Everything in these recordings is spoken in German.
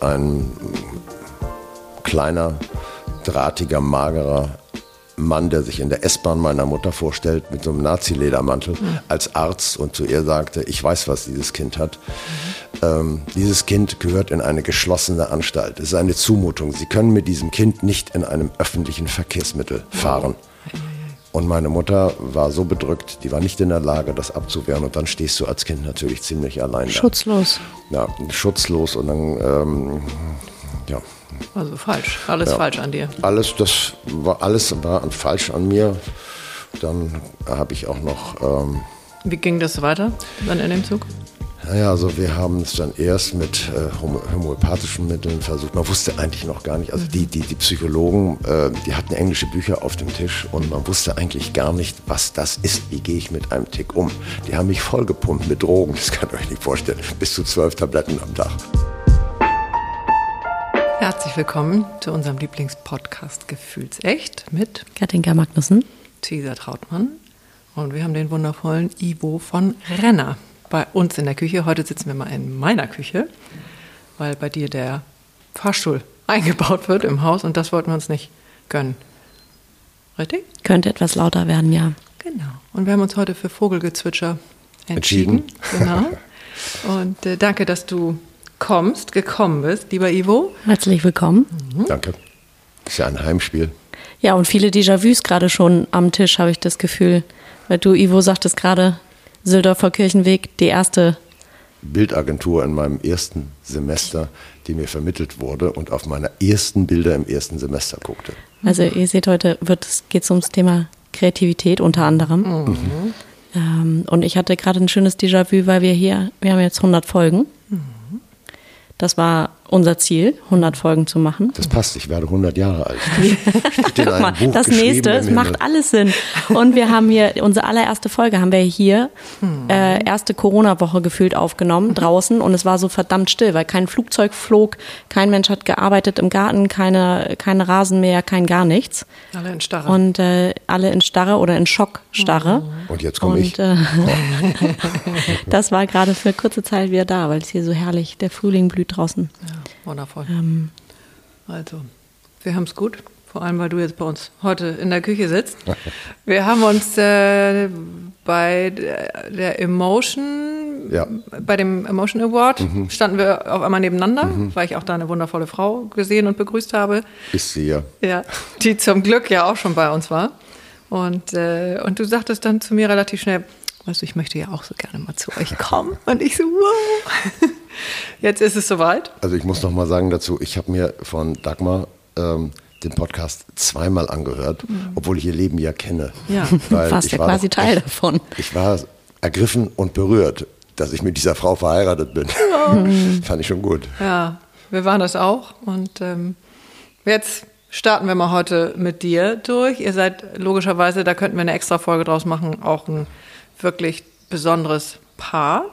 Ein kleiner, drahtiger, magerer Mann, der sich in der S-Bahn meiner Mutter vorstellt mit so einem Nazi-Ledermantel mhm. als Arzt und zu ihr sagte, ich weiß, was dieses Kind hat. Ähm, dieses Kind gehört in eine geschlossene Anstalt. Es ist eine Zumutung. Sie können mit diesem Kind nicht in einem öffentlichen Verkehrsmittel fahren. Und meine Mutter war so bedrückt, die war nicht in der Lage, das abzuwehren. Und dann stehst du als Kind natürlich ziemlich allein da. Schutzlos. Ja, schutzlos. Und dann, ähm, ja. Also falsch, alles ja. falsch an dir. Alles, das war alles war falsch an mir. Dann habe ich auch noch. Ähm, Wie ging das weiter dann in dem Zug? Naja, also wir haben es dann erst mit äh, homöopathischen Mitteln versucht. Man wusste eigentlich noch gar nicht, also die, die, die Psychologen, äh, die hatten englische Bücher auf dem Tisch und man wusste eigentlich gar nicht, was das ist. Wie gehe ich mit einem Tick um? Die haben mich vollgepumpt mit Drogen, das kann ihr euch nicht vorstellen. Bis zu zwölf Tabletten am Tag. Herzlich willkommen zu unserem Lieblingspodcast Gefühlsecht mit Katinka Magnussen, Cesar Trautmann und wir haben den wundervollen Ivo von Renner bei uns in der Küche. Heute sitzen wir mal in meiner Küche, weil bei dir der Fahrstuhl eingebaut wird im Haus und das wollten wir uns nicht gönnen. Richtig? Könnte etwas lauter werden, ja. Genau. Und wir haben uns heute für Vogelgezwitscher entschieden. entschieden. Genau. Und äh, danke, dass du kommst, gekommen bist, lieber Ivo. Herzlich willkommen. Mhm. Danke. Ist ja ein Heimspiel. Ja, und viele Déjà-vus gerade schon am Tisch, habe ich das Gefühl. Weil du, Ivo, sagtest gerade, Sildorfer Kirchenweg, die erste Bildagentur in meinem ersten Semester, die mir vermittelt wurde und auf meine ersten Bilder im ersten Semester guckte. Also ihr seht, heute geht es ums Thema Kreativität unter anderem. Mhm. Ähm, und ich hatte gerade ein schönes Déjà-vu, weil wir hier, wir haben jetzt 100 Folgen. Mhm. Das war unser Ziel, 100 Folgen zu machen. Das passt, ich werde 100 Jahre alt. Guck mal, das nächste, es macht alles Sinn. Und wir haben hier, unsere allererste Folge haben wir hier, äh, erste Corona-Woche gefühlt aufgenommen, draußen. Und es war so verdammt still, weil kein Flugzeug flog, kein Mensch hat gearbeitet im Garten, keine, keine Rasenmäher, kein gar nichts. Alle in Starre. Und äh, alle in Starre oder in Schockstarre. Und jetzt komme ich. Äh, das war gerade für kurze Zeit wieder da, weil es hier so herrlich, der Frühling blüht draußen. Ja. Wundervoll. Ähm. Also, wir haben es gut, vor allem weil du jetzt bei uns heute in der Küche sitzt. Wir haben uns äh, bei der Emotion, ja. bei dem Emotion Award, mhm. standen wir auf einmal nebeneinander, mhm. weil ich auch da eine wundervolle Frau gesehen und begrüßt habe. Ist sie ja. Ja, die zum Glück ja auch schon bei uns war. Und, äh, und du sagtest dann zu mir relativ schnell, weißt du, ich möchte ja auch so gerne mal zu euch kommen. Und ich so, wow. Jetzt ist es soweit. Also ich muss noch mal sagen dazu, ich habe mir von Dagmar ähm, den Podcast zweimal angehört, mhm. obwohl ich ihr Leben ja kenne. Ja, fast ja quasi doch, Teil ich, davon. Ich war ergriffen und berührt, dass ich mit dieser Frau verheiratet bin. Ja. Fand ich schon gut. Ja, wir waren das auch. Und ähm, jetzt starten wir mal heute mit dir durch. Ihr seid logischerweise, da könnten wir eine extra Folge draus machen, auch ein wirklich besonderes Paar.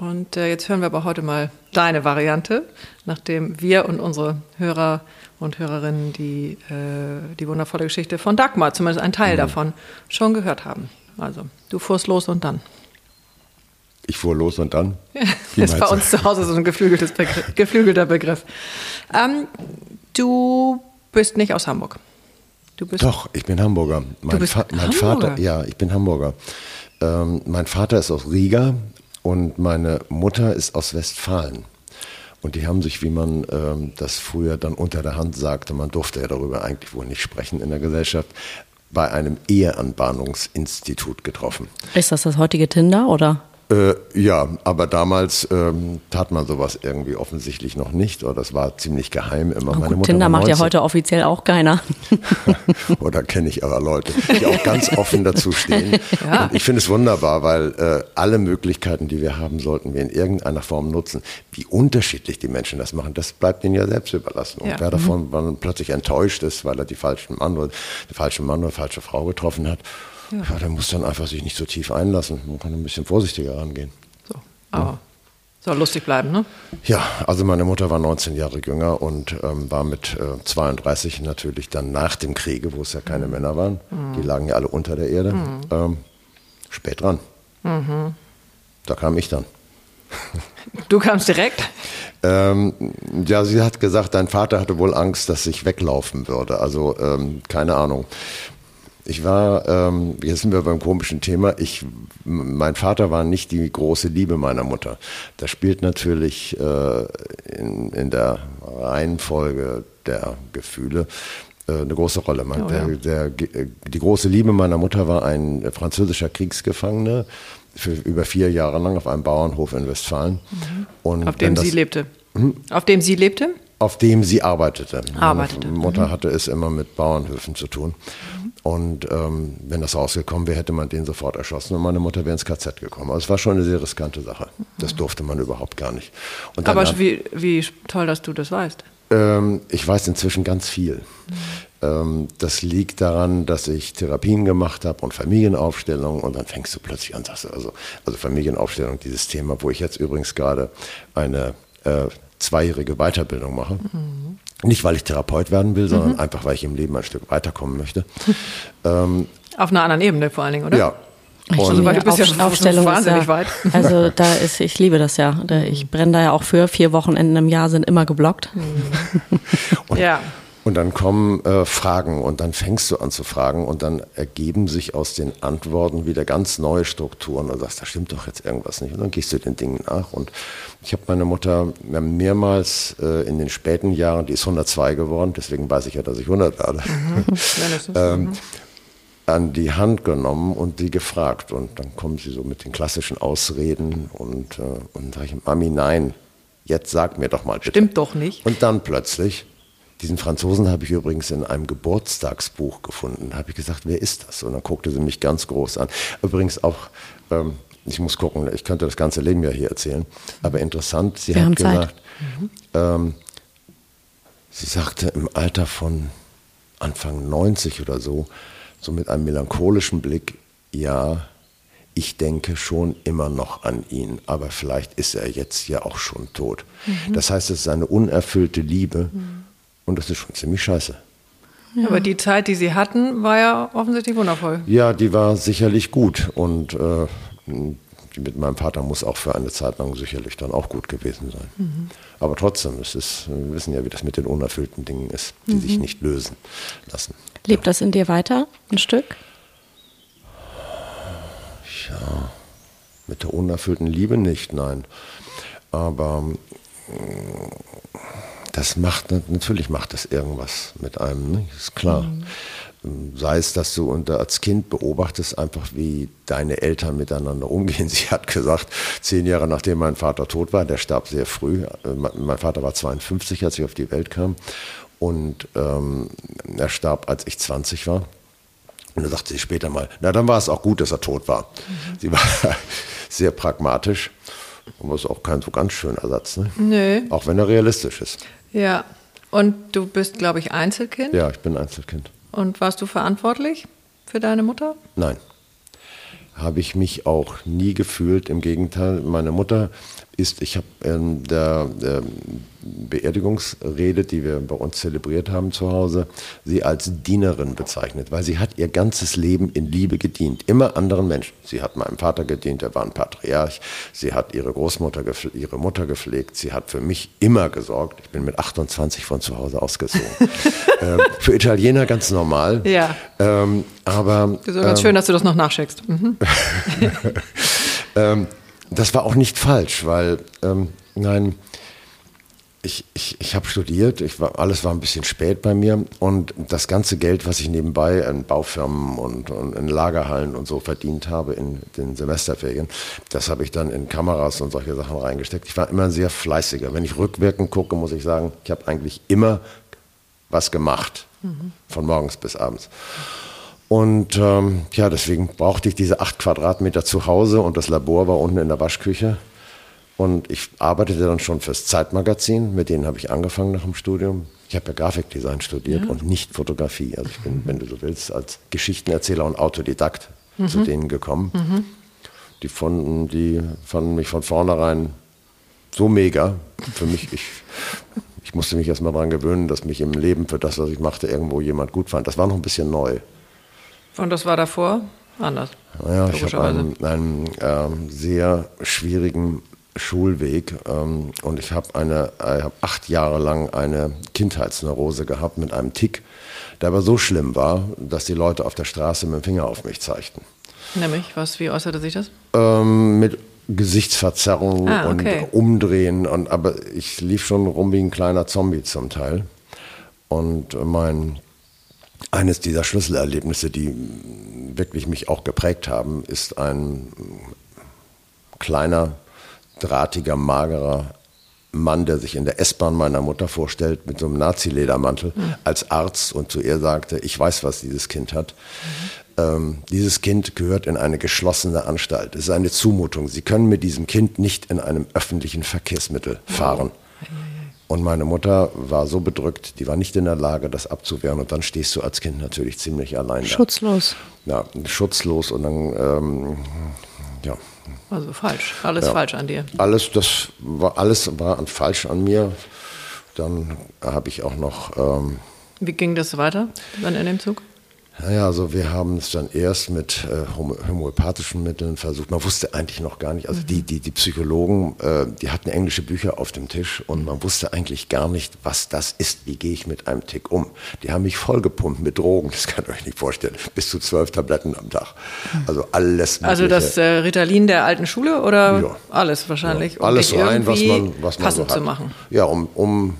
Und äh, jetzt hören wir aber heute mal deine Variante, nachdem wir und unsere Hörer und Hörerinnen die, äh, die wundervolle Geschichte von Dagmar, zumindest ein Teil mhm. davon, schon gehört haben. Also, du fuhrst los und dann. Ich fuhr los und dann? Ja, ist bei uns zu Hause so ein geflügeltes Begriff, geflügelter Begriff. Ähm, du bist nicht aus Hamburg. Du bist Doch, ich bin Hamburger. Mein, du bist Fa mein Hamburger? Vater, ja, ich bin Hamburger. Ähm, mein Vater ist aus Riga und meine Mutter ist aus Westfalen. Und die haben sich, wie man ähm, das früher dann unter der Hand sagte, man durfte ja darüber eigentlich wohl nicht sprechen in der Gesellschaft, bei einem Eheanbahnungsinstitut getroffen. Ist das das heutige Tinder oder? Äh, ja, aber damals ähm, tat man sowas irgendwie offensichtlich noch nicht oder das war ziemlich geheim immer. Oh, Meine Mutter Tinder macht ja heute offiziell auch keiner. oder kenne ich aber Leute, die auch ganz offen dazu stehen. ja. Und ich finde es wunderbar, weil äh, alle Möglichkeiten, die wir haben, sollten wir in irgendeiner Form nutzen. Wie unterschiedlich die Menschen das machen, das bleibt ihnen ja selbst überlassen. Und ja. wer davon mhm. plötzlich enttäuscht ist, weil er die falschen Mann oder die falsche Mann oder falsche Frau getroffen hat, ja. ja, der muss dann einfach sich nicht so tief einlassen. Man kann ein bisschen vorsichtiger rangehen. So, aber ja. soll lustig bleiben, ne? Ja, also meine Mutter war 19 Jahre jünger und ähm, war mit äh, 32 natürlich dann nach dem Kriege, wo es ja keine mhm. Männer waren. Mhm. Die lagen ja alle unter der Erde. Mhm. Ähm, spät dran. Mhm. Da kam ich dann. Du kamst direkt? Ähm, ja, sie hat gesagt, dein Vater hatte wohl Angst, dass ich weglaufen würde. Also ähm, keine Ahnung. Ich war, ähm, jetzt sind wir beim komischen Thema. Ich, mein Vater war nicht die große Liebe meiner Mutter. Das spielt natürlich äh, in, in der Reihenfolge der Gefühle äh, eine große Rolle. Man, oh, ja. der, der, die große Liebe meiner Mutter war ein französischer Kriegsgefangener für über vier Jahre lang auf einem Bauernhof in Westfalen. Mhm. Und auf dem das, sie lebte. Hm? Auf dem sie lebte? Auf dem sie arbeitete. Arbeitete. Meine Mutter mhm. hatte es immer mit Bauernhöfen zu tun. Und ähm, wenn das rausgekommen wäre, hätte man den sofort erschossen und meine Mutter wäre ins KZ gekommen. Also es war schon eine sehr riskante Sache. Das durfte man überhaupt gar nicht. Aber wie, wie toll, dass du das weißt. Ähm, ich weiß inzwischen ganz viel. Mhm. Ähm, das liegt daran, dass ich Therapien gemacht habe und Familienaufstellung und dann fängst du plötzlich an, sagst du, also, also Familienaufstellung, dieses Thema, wo ich jetzt übrigens gerade eine äh, zweijährige Weiterbildung mache. Mhm. Nicht, weil ich Therapeut werden will, sondern mhm. einfach, weil ich im Leben ein Stück weiterkommen möchte. ähm, Auf einer anderen Ebene vor allen Dingen, oder? Ja. Ich also, weil du bist Auf, ja Aufstellung wahnsinnig ja, weit. Also da ist, ich liebe das ja. Ich brenne da ja auch für. Vier Wochenenden im Jahr sind immer geblockt. Mhm. ja. Und dann kommen äh, Fragen und dann fängst du an zu fragen und dann ergeben sich aus den Antworten wieder ganz neue Strukturen und sagst, da stimmt doch jetzt irgendwas nicht. Und dann gehst du den Dingen nach. Und ich habe meine Mutter mehrmals äh, in den späten Jahren, die ist 102 geworden, deswegen weiß ich ja, dass ich 100 werde, mhm. ähm, mhm. an die Hand genommen und sie gefragt. Und dann kommen sie so mit den klassischen Ausreden und, äh, und sage ich, Mami, nein, jetzt sag mir doch mal bitte. Stimmt doch nicht. Und dann plötzlich diesen Franzosen habe ich übrigens in einem Geburtstagsbuch gefunden. Da habe ich gesagt, wer ist das? Und dann guckte sie mich ganz groß an. Übrigens auch, ähm, ich muss gucken, ich könnte das ganze Leben ja hier erzählen. Aber interessant, sie Wir hat gesagt, mhm. ähm, sie sagte im Alter von Anfang 90 oder so, so mit einem melancholischen Blick, ja, ich denke schon immer noch an ihn, aber vielleicht ist er jetzt ja auch schon tot. Mhm. Das heißt, es ist eine unerfüllte Liebe. Mhm und das ist schon ziemlich scheiße. Ja. Aber die Zeit, die Sie hatten, war ja offensichtlich wundervoll. Ja, die war sicherlich gut. Und äh, mit meinem Vater muss auch für eine Zeit lang sicherlich dann auch gut gewesen sein. Mhm. Aber trotzdem, es ist, wir wissen ja, wie das mit den unerfüllten Dingen ist, die mhm. sich nicht lösen lassen. Lebt ja. das in dir weiter, ein Stück? Ja, mit der unerfüllten Liebe nicht, nein. Aber das macht, natürlich macht das irgendwas mit einem, ne? ist klar. Mhm. Sei es, dass du unter, als Kind beobachtest einfach, wie deine Eltern miteinander umgehen. Sie hat gesagt, zehn Jahre nachdem mein Vater tot war, der starb sehr früh. Mein Vater war 52, als ich auf die Welt kam. Und ähm, er starb, als ich 20 war. Und dann sagte sie später mal, na dann war es auch gut, dass er tot war. Mhm. Sie war sehr pragmatisch. Aber ist auch kein so ganz schöner Satz, ne? Nö. Auch wenn er realistisch ist. Ja. Und du bist, glaube ich, Einzelkind? Ja, ich bin Einzelkind. Und warst du verantwortlich für deine Mutter? Nein. Habe ich mich auch nie gefühlt. Im Gegenteil, meine Mutter ist, ich habe in der, der, Beerdigungsrede, die wir bei uns zelebriert haben zu Hause, sie als Dienerin bezeichnet, weil sie hat ihr ganzes Leben in Liebe gedient, immer anderen Menschen. Sie hat meinem Vater gedient, er war ein Patriarch, sie hat ihre Großmutter, ihre Mutter gepflegt, sie hat für mich immer gesorgt. Ich bin mit 28 von zu Hause ausgezogen. äh, für Italiener ganz normal. Ja. Ähm, aber so ganz ähm, schön, dass du das noch nachschickst. Mhm. das war auch nicht falsch, weil, ähm, nein, ich, ich, ich habe studiert, ich war, alles war ein bisschen spät bei mir und das ganze Geld, was ich nebenbei in Baufirmen und, und in Lagerhallen und so verdient habe in den Semesterferien, das habe ich dann in Kameras und solche Sachen reingesteckt. Ich war immer ein sehr fleißiger. Wenn ich rückwirkend gucke, muss ich sagen, ich habe eigentlich immer was gemacht, mhm. von morgens bis abends. Und ähm, ja, deswegen brauchte ich diese acht Quadratmeter zu Hause und das Labor war unten in der Waschküche. Und ich arbeitete dann schon fürs Zeitmagazin, mit denen habe ich angefangen nach dem Studium. Ich habe ja Grafikdesign studiert ja. und nicht Fotografie. Also ich bin, wenn du so willst, als Geschichtenerzähler und Autodidakt mhm. zu denen gekommen. Mhm. Die, fanden, die fanden mich von vornherein so mega. Für mich, ich, ich musste mich erstmal daran gewöhnen, dass mich im Leben für das, was ich machte, irgendwo jemand gut fand. Das war noch ein bisschen neu. Und das war davor anders? Ja, ich habe einen, einen äh, sehr schwierigen Schulweg ähm, und ich habe eine, ich hab acht Jahre lang eine Kindheitsneurose gehabt mit einem Tick, der aber so schlimm war, dass die Leute auf der Straße mit dem Finger auf mich zeigten. Nämlich, was, wie äußerte sich das? Ähm, mit Gesichtsverzerrung ah, okay. und Umdrehen. Und, aber ich lief schon rum wie ein kleiner Zombie zum Teil. Und mein, eines dieser Schlüsselerlebnisse, die wirklich mich auch geprägt haben, ist ein kleiner, drahtiger, magerer Mann, der sich in der S-Bahn meiner Mutter vorstellt mit so einem Nazi-Ledermantel mhm. als Arzt und zu ihr sagte, ich weiß, was dieses Kind hat. Mhm. Ähm, dieses Kind gehört in eine geschlossene Anstalt. Es ist eine Zumutung. Sie können mit diesem Kind nicht in einem öffentlichen Verkehrsmittel fahren. Oh. Und meine Mutter war so bedrückt, die war nicht in der Lage, das abzuwehren. Und dann stehst du als Kind natürlich ziemlich allein Schutzlos. Da. Ja, schutzlos. Und dann, ähm, ja, also falsch, alles ja. falsch an dir. Alles, das war alles war falsch an mir. Dann habe ich auch noch. Ähm, Wie ging das weiter dann in dem Zug? Naja, also wir haben es dann erst mit äh, homöopathischen Mitteln versucht. Man wusste eigentlich noch gar nicht, also mhm. die, die, die Psychologen, äh, die hatten englische Bücher auf dem Tisch und man wusste eigentlich gar nicht, was das ist. Wie gehe ich mit einem Tick um? Die haben mich vollgepumpt mit Drogen, das kann ich euch nicht vorstellen. Bis zu zwölf Tabletten am Tag. Also alles also Mögliche. Also das äh, Ritalin der alten Schule oder ja. alles wahrscheinlich? Ja. Alles um rein, was man, was man passend so hat. zu machen. Ja, um, um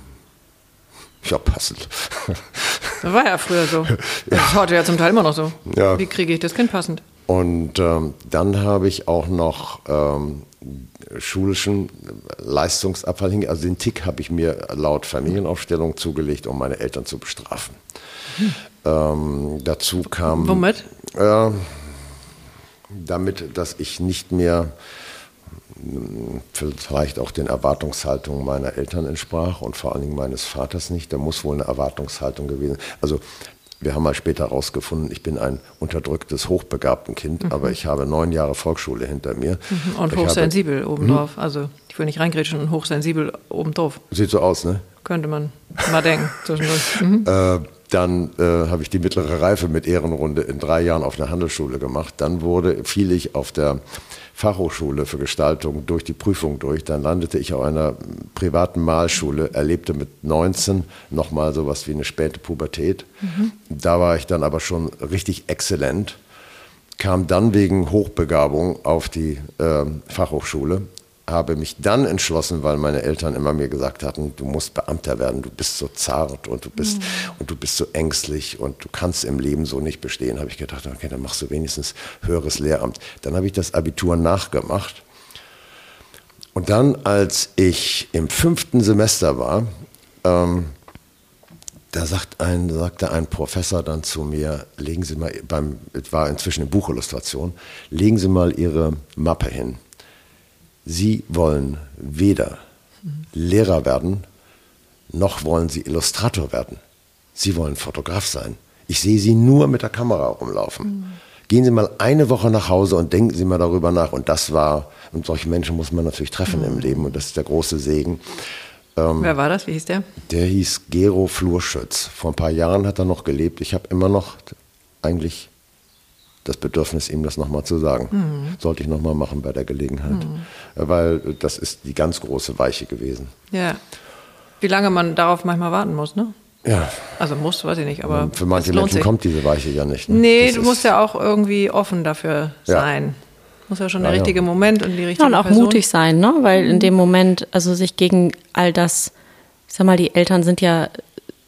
ja, passend. Das war ja früher so. Das ist heute ja zum Teil immer noch so. Ja. Wie kriege ich das Kind passend? Und ähm, dann habe ich auch noch ähm, schulischen Leistungsabfall hingelegt. Also den Tick habe ich mir laut Familienaufstellung zugelegt, um meine Eltern zu bestrafen. Hm. Ähm, dazu kam. Womit? Äh, damit, dass ich nicht mehr vielleicht auch den Erwartungshaltungen meiner Eltern entsprach und vor allen Dingen meines Vaters nicht. Da muss wohl eine Erwartungshaltung gewesen. Also wir haben mal später herausgefunden, ich bin ein unterdrücktes, hochbegabten Kind, mhm. aber ich habe neun Jahre Volksschule hinter mir. Mhm. Und hochsensibel habe, obendrauf. Hm? Also ich will nicht reingrätschen und hochsensibel obendrauf. Sieht so aus, ne? Könnte man mal denken. Mhm. Äh, dann äh, habe ich die mittlere Reife mit Ehrenrunde in drei Jahren auf einer Handelsschule gemacht. Dann wurde, fiel ich auf der Fachhochschule für Gestaltung durch die Prüfung durch. Dann landete ich auf einer privaten Malschule, erlebte mit 19 nochmal sowas wie eine späte Pubertät. Mhm. Da war ich dann aber schon richtig exzellent, kam dann wegen Hochbegabung auf die äh, Fachhochschule habe mich dann entschlossen, weil meine Eltern immer mir gesagt hatten, du musst Beamter werden, du bist so zart und du bist mhm. und du bist so ängstlich und du kannst im Leben so nicht bestehen, habe ich gedacht, okay, dann machst du wenigstens höheres Lehramt. Dann habe ich das Abitur nachgemacht. Und dann, als ich im fünften Semester war, ähm, da sagt ein, sagte ein Professor dann zu mir, legen Sie mal beim, es war inzwischen eine Buchillustration, legen Sie mal Ihre Mappe hin. Sie wollen weder Lehrer werden, noch wollen Sie Illustrator werden. Sie wollen Fotograf sein. Ich sehe Sie nur mit der Kamera rumlaufen. Mhm. Gehen Sie mal eine Woche nach Hause und denken Sie mal darüber nach. Und das war, und solche Menschen muss man natürlich treffen mhm. im Leben. Und das ist der große Segen. Ähm, Wer war das? Wie hieß der? Der hieß Gero Flurschütz. Vor ein paar Jahren hat er noch gelebt. Ich habe immer noch eigentlich das Bedürfnis, ihm das nochmal zu sagen. Mhm. Sollte ich nochmal machen bei der Gelegenheit. Mhm. Weil das ist die ganz große Weiche gewesen. Ja. Wie lange man darauf manchmal warten muss, ne? Ja. Also muss, weiß ich nicht, aber. Für manche Menschen sich. kommt diese Weiche ja nicht. Ne? Nee, das du musst ja auch irgendwie offen dafür sein. Ja. Muss ja schon der ja, richtige ja. Moment und die richtige ja, und auch Person. mutig sein, ne? Weil in mhm. dem Moment, also sich gegen all das, ich sag mal, die Eltern sind ja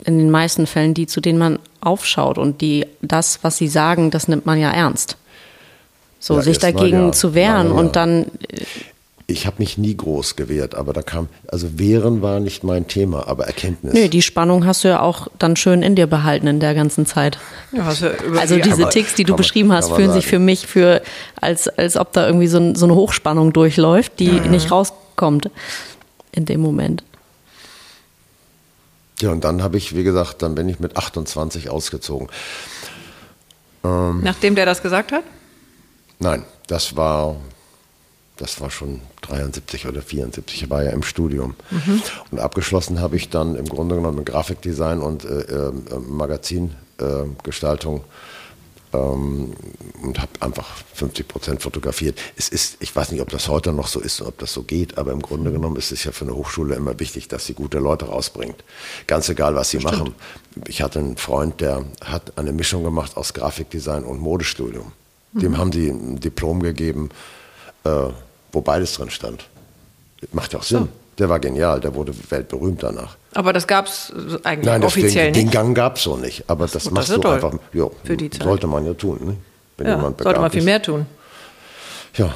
in den meisten Fällen die, zu denen man aufschaut und die das, was sie sagen, das nimmt man ja ernst. So, ja, sich dagegen ja, zu wehren ja, und dann. Äh, ich habe mich nie groß gewehrt, aber da kam, also wehren war nicht mein Thema, aber Erkenntnis. Nö, die Spannung hast du ja auch dann schön in dir behalten in der ganzen Zeit. also diese Ticks, die du beschrieben hast, fühlen sagen. sich für mich für, als, als ob da irgendwie so, so eine Hochspannung durchläuft, die nicht rauskommt in dem Moment. Ja, und dann habe ich, wie gesagt, dann bin ich mit 28 ausgezogen. Ähm, Nachdem der das gesagt hat? Nein, das war, das war schon 73 oder 74. Ich war ja im Studium. Mhm. Und abgeschlossen habe ich dann im Grunde genommen mit Grafikdesign und äh, äh, Magazingestaltung ähm, und habe einfach 50 Prozent fotografiert. Es ist, ich weiß nicht, ob das heute noch so ist, ob das so geht, aber im Grunde genommen ist es ja für eine Hochschule immer wichtig, dass sie gute Leute rausbringt. Ganz egal, was sie Bestimmt. machen. Ich hatte einen Freund, der hat eine Mischung gemacht aus Grafikdesign und Modestudium. Mhm. Dem haben sie ein Diplom gegeben, äh, wo beides drin stand. Macht ja auch Sinn. So. Der war genial, der wurde weltberühmt danach. Aber das gab es eigentlich Nein, offiziell den, nicht? den Gang gab es so nicht. Aber das, das machst das du toll. einfach. Jo, Für die Zeit. Sollte man ja tun. Ne? Wenn ja, jemand sollte man viel mehr tun. Ja.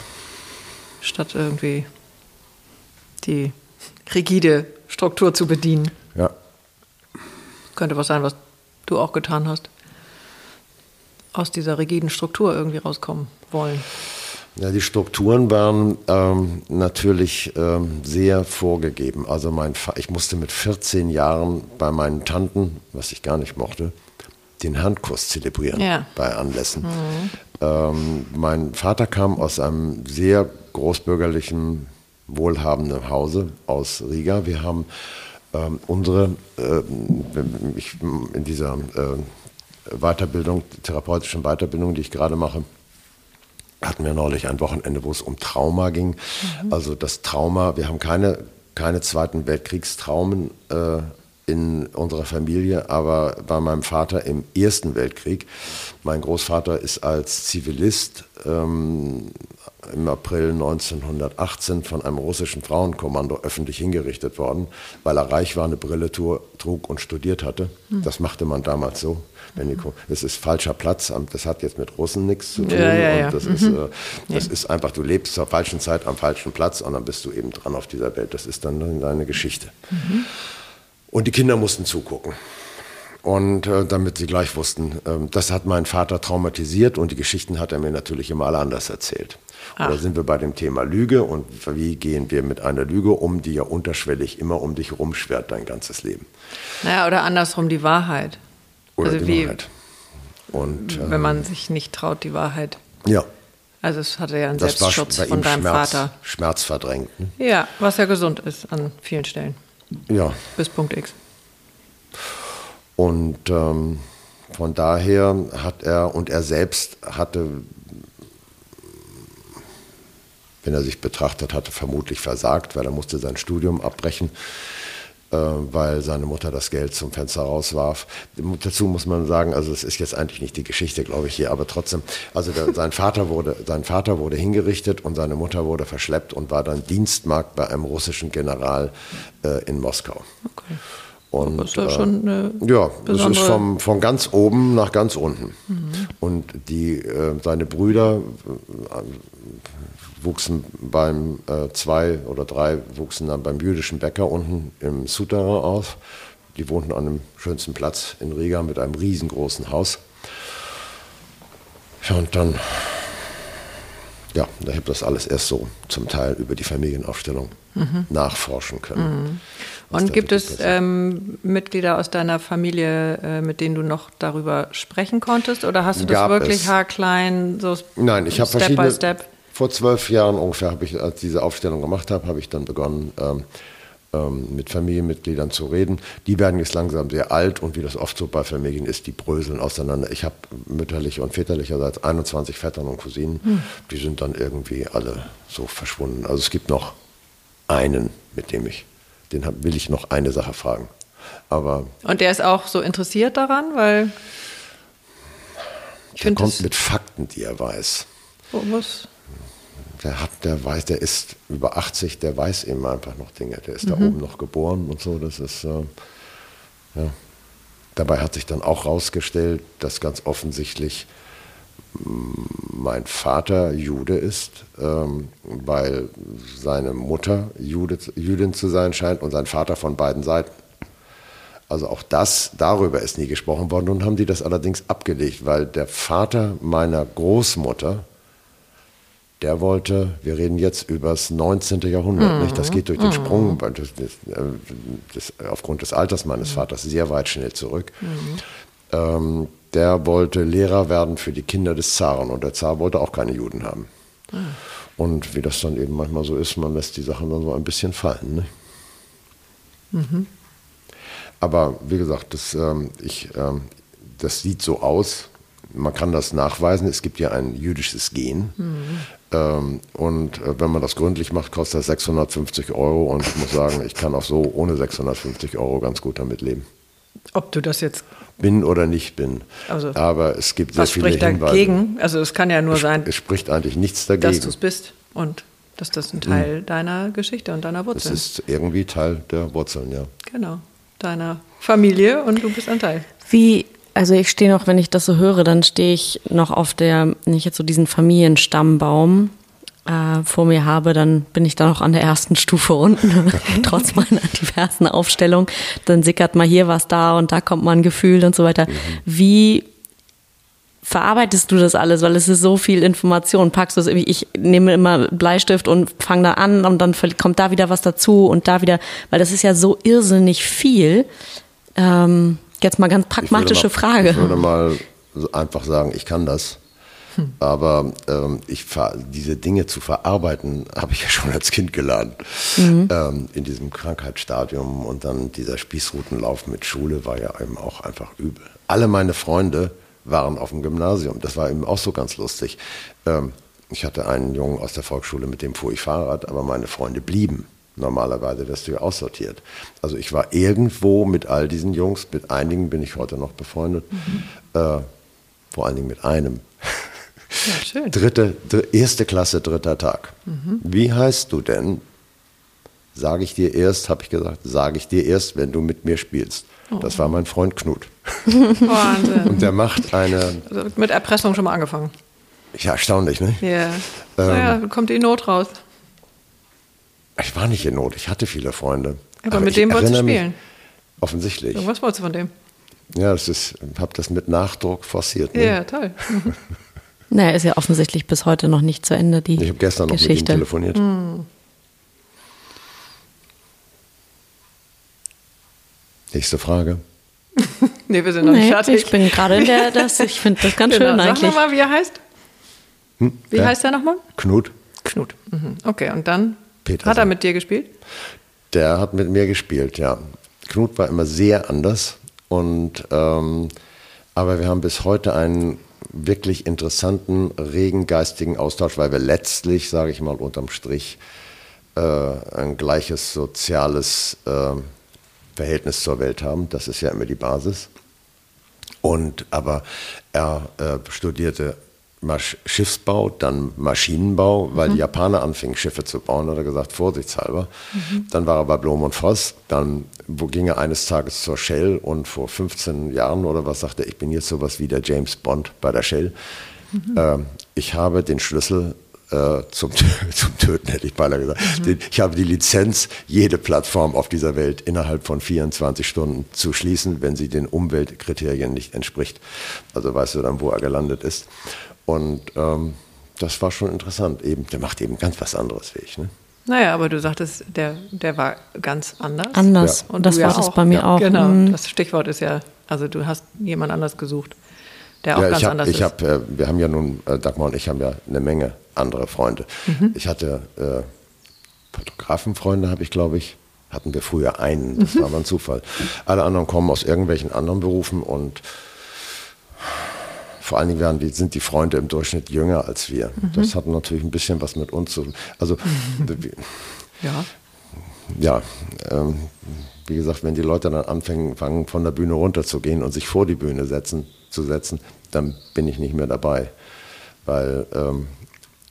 Statt irgendwie die rigide Struktur zu bedienen. Ja. Könnte was sein, was du auch getan hast. Aus dieser rigiden Struktur irgendwie rauskommen wollen. Ja, die Strukturen waren ähm, natürlich ähm, sehr vorgegeben. Also mein ich musste mit 14 Jahren bei meinen Tanten, was ich gar nicht mochte, den Handkurs zelebrieren ja. bei Anlässen. Mhm. Ähm, mein Vater kam aus einem sehr großbürgerlichen, wohlhabenden Hause aus Riga. Wir haben ähm, unsere, äh, ich, in dieser äh, Weiterbildung, therapeutischen Weiterbildung, die ich gerade mache, hatten wir neulich ein Wochenende, wo es um Trauma ging. Mhm. Also das Trauma, wir haben keine, keine Zweiten Weltkriegstraumen äh, in unserer Familie, aber bei meinem Vater im Ersten Weltkrieg. Mein Großvater ist als Zivilist ähm, im April 1918 von einem russischen Frauenkommando öffentlich hingerichtet worden, weil er reich war, eine Brille trug und studiert hatte. Mhm. Das machte man damals so. Nico, das ist falscher Platz, das hat jetzt mit Russen nichts zu tun. Ja, ja, ja. das, mhm. ist, äh, das ist einfach, du lebst zur falschen Zeit am falschen Platz und dann bist du eben dran auf dieser Welt. Das ist dann deine Geschichte. Mhm. Und die Kinder mussten zugucken. Und äh, damit sie gleich wussten, äh, das hat meinen Vater traumatisiert und die Geschichten hat er mir natürlich immer alle anders erzählt. Und da sind wir bei dem Thema Lüge und wie gehen wir mit einer Lüge um, die ja unterschwellig immer um dich rumschwert dein ganzes Leben. Naja, oder andersrum die Wahrheit. Oder also die wie, Wahrheit. Und, wenn man ähm, sich nicht traut, die Wahrheit. Ja. Also es hatte ja einen das Selbstschutz von deinem Schmerz, Vater. Schmerz verdrängt. Ne? Ja, was ja gesund ist an vielen Stellen. Ja. Bis Punkt X. Und ähm, von daher hat er, und er selbst hatte, wenn er sich betrachtet hatte, vermutlich versagt, weil er musste sein Studium abbrechen weil seine Mutter das Geld zum Fenster rauswarf. Dazu muss man sagen, also es ist jetzt eigentlich nicht die Geschichte, glaube ich, hier, aber trotzdem, also der, sein, Vater wurde, sein Vater wurde hingerichtet und seine Mutter wurde verschleppt und war dann Dienstmarkt bei einem russischen General äh, in Moskau. Okay. Und, das ist ja schon eine Ja, es ist vom, von ganz oben nach ganz unten. Mhm. Und die, äh, seine Brüder äh, wuchsen beim äh, zwei oder drei wuchsen dann beim jüdischen Bäcker unten im Souterrain auf. Die wohnten an dem schönsten Platz in Riga mit einem riesengroßen Haus. Ja, und dann, ja, da habe ich das alles erst so zum Teil über die Familienaufstellung mhm. nachforschen können. Mhm. Und gibt es ähm, Mitglieder aus deiner Familie, äh, mit denen du noch darüber sprechen konntest? Oder hast du das Gab wirklich es. haarklein, so Nein, ich Step by Step? Vor zwölf Jahren ungefähr, habe ich, als diese Aufstellung gemacht habe, habe ich dann begonnen, ähm, ähm, mit Familienmitgliedern zu reden. Die werden jetzt langsam sehr alt und wie das oft so bei Familien ist, die bröseln auseinander. Ich habe mütterliche und väterlicherseits 21 Vettern und Cousinen. Hm. Die sind dann irgendwie alle so verschwunden. Also es gibt noch einen, mit dem ich, den will ich noch eine Sache fragen. Aber und der ist auch so interessiert daran, weil ich der kommt mit Fakten, die er weiß. Was? Der hat, der weiß, der ist über 80, der weiß eben einfach noch Dinge. Der ist mhm. da oben noch geboren und so. Das ist, äh, ja. Dabei hat sich dann auch herausgestellt, dass ganz offensichtlich mein Vater Jude ist, ähm, weil seine Mutter Jude, Jüdin zu sein scheint und sein Vater von beiden Seiten. Also auch das, darüber ist nie gesprochen worden. Nun haben die das allerdings abgelegt, weil der Vater meiner Großmutter der wollte, wir reden jetzt über das 19. Jahrhundert, mhm. nicht? das geht durch den mhm. Sprung, das, das, das, aufgrund des Alters meines mhm. Vaters sehr weit schnell zurück. Mhm. Ähm, der wollte Lehrer werden für die Kinder des Zaren und der Zar wollte auch keine Juden haben. Ah. Und wie das dann eben manchmal so ist, man lässt die Sachen dann so ein bisschen fallen. Ne? Mhm. Aber wie gesagt, das, ähm, ich, ähm, das sieht so aus, man kann das nachweisen. Es gibt ja ein jüdisches Gen. Mhm. Ähm, und äh, wenn man das gründlich macht, kostet das 650 Euro. Und ich muss sagen, ich kann auch so ohne 650 Euro ganz gut damit leben. Ob du das jetzt bin oder nicht bin. Also, Aber es gibt sehr viele Hinweise. dagegen? Also es kann ja nur es, sein. Es spricht eigentlich nichts dagegen. Dass du es bist und dass das ein Teil hm. deiner Geschichte und deiner Wurzeln ist. Es ist irgendwie Teil der Wurzeln, ja. Genau. Deiner Familie und du bist ein Teil. Wie, also ich stehe noch, wenn ich das so höre, dann stehe ich noch auf der, wenn ich jetzt so diesen Familienstammbaum äh, vor mir habe, dann bin ich da noch an der ersten Stufe unten, trotz meiner diversen Aufstellung. Dann sickert mal hier was da und da kommt mal ein Gefühl und so weiter. Wie verarbeitest du das alles, weil es ist so viel Information. Packst du es irgendwie, ich nehme immer Bleistift und fange da an und dann kommt da wieder was dazu und da wieder, weil das ist ja so irrsinnig viel. Ähm, jetzt mal ganz pragmatische ich mal, Frage. Ich würde mal einfach sagen, ich kann das. Hm. Aber ähm, ich, diese Dinge zu verarbeiten, habe ich ja schon als Kind gelernt. Mhm. Ähm, in diesem Krankheitsstadium und dann dieser Spießrutenlauf mit Schule war ja eben auch einfach übel. Alle meine Freunde waren auf dem Gymnasium. Das war eben auch so ganz lustig. Ähm, ich hatte einen Jungen aus der Volksschule, mit dem fuhr ich Fahrrad, aber meine Freunde blieben. Normalerweise wirst du ja aussortiert. Also ich war irgendwo mit all diesen Jungs, mit einigen bin ich heute noch befreundet, mhm. äh, vor allen Dingen mit einem. Ja, schön. Dritte, dr erste Klasse, dritter Tag. Mhm. Wie heißt du denn? Sage ich dir erst, habe ich gesagt, sage ich dir erst, wenn du mit mir spielst. Oh. Das war mein Freund Knut. Wahnsinn. Und der macht eine. Also mit Erpressung schon mal angefangen. Ja, erstaunlich, ne? Yeah. Ähm, naja, kommt die Not raus. Ich war nicht in Not, ich hatte viele Freunde. Aber, Aber mit dem wolltest du spielen? offensichtlich. Irgendwas wolltest du von dem? Ja, das ist, ich habe das mit Nachdruck forciert. Ne? Ja, toll. naja, ist ja offensichtlich bis heute noch nicht zu Ende, die Ich habe gestern noch Geschichte. mit ihm telefoniert. Hm. Nächste Frage. nee, wir sind noch nee, nicht fertig. Ich bin gerade in der, das, ich finde das ganz genau. schön eigentlich. Sag mal, wie er heißt. Hm? Wie ja. heißt er nochmal? Knut. Knut. Mhm. Okay, und dann Petersen. hat er mit dir gespielt? Der hat mit mir gespielt, ja. Knut war immer sehr anders und ähm, aber wir haben bis heute einen wirklich interessanten, regen geistigen Austausch, weil wir letztlich, sage ich mal unterm Strich, äh, ein gleiches soziales äh, Verhältnis zur Welt haben. Das ist ja immer die Basis. Und aber er äh, studierte Masch Schiffsbau, dann Maschinenbau, weil mhm. die Japaner anfingen, Schiffe zu bauen, hat er gesagt, vorsichtshalber. Mhm. Dann war er bei Blom und Voss, dann wo ging er eines Tages zur Shell und vor 15 Jahren oder was sagte er, ich bin jetzt sowas wie der James Bond bei der Shell. Mhm. Äh, ich habe den Schlüssel äh, zum, zum Töten, hätte ich beinahe gesagt. Mhm. Ich habe die Lizenz, jede Plattform auf dieser Welt innerhalb von 24 Stunden zu schließen, wenn sie den Umweltkriterien nicht entspricht. Also weißt du dann, wo er gelandet ist. Und ähm, das war schon interessant. Eben, der macht eben ganz was anderes wie ich. Ne? Naja, aber du sagtest, der, der war ganz anders. Anders. Ja. Und das war das bei mir ja. auch. Genau, mhm. das Stichwort ist ja, also du hast jemand anders gesucht der auch ja, ganz hab, anders ich ist. Hab, äh, wir haben ja nun, äh, Dagmar und ich haben ja eine Menge andere Freunde. Mhm. Ich hatte äh, Fotografenfreunde, habe ich glaube ich, hatten wir früher einen, das mhm. war aber ein Zufall. Alle anderen kommen aus irgendwelchen anderen Berufen und vor allen Dingen werden die, sind die Freunde im Durchschnitt jünger als wir. Mhm. Das hat natürlich ein bisschen was mit uns zu tun. Also, ja. Ja, ähm, wie gesagt, wenn die Leute dann anfangen, fangen, von der Bühne runterzugehen und sich vor die Bühne setzen, zu setzen, dann bin ich nicht mehr dabei. Weil ähm,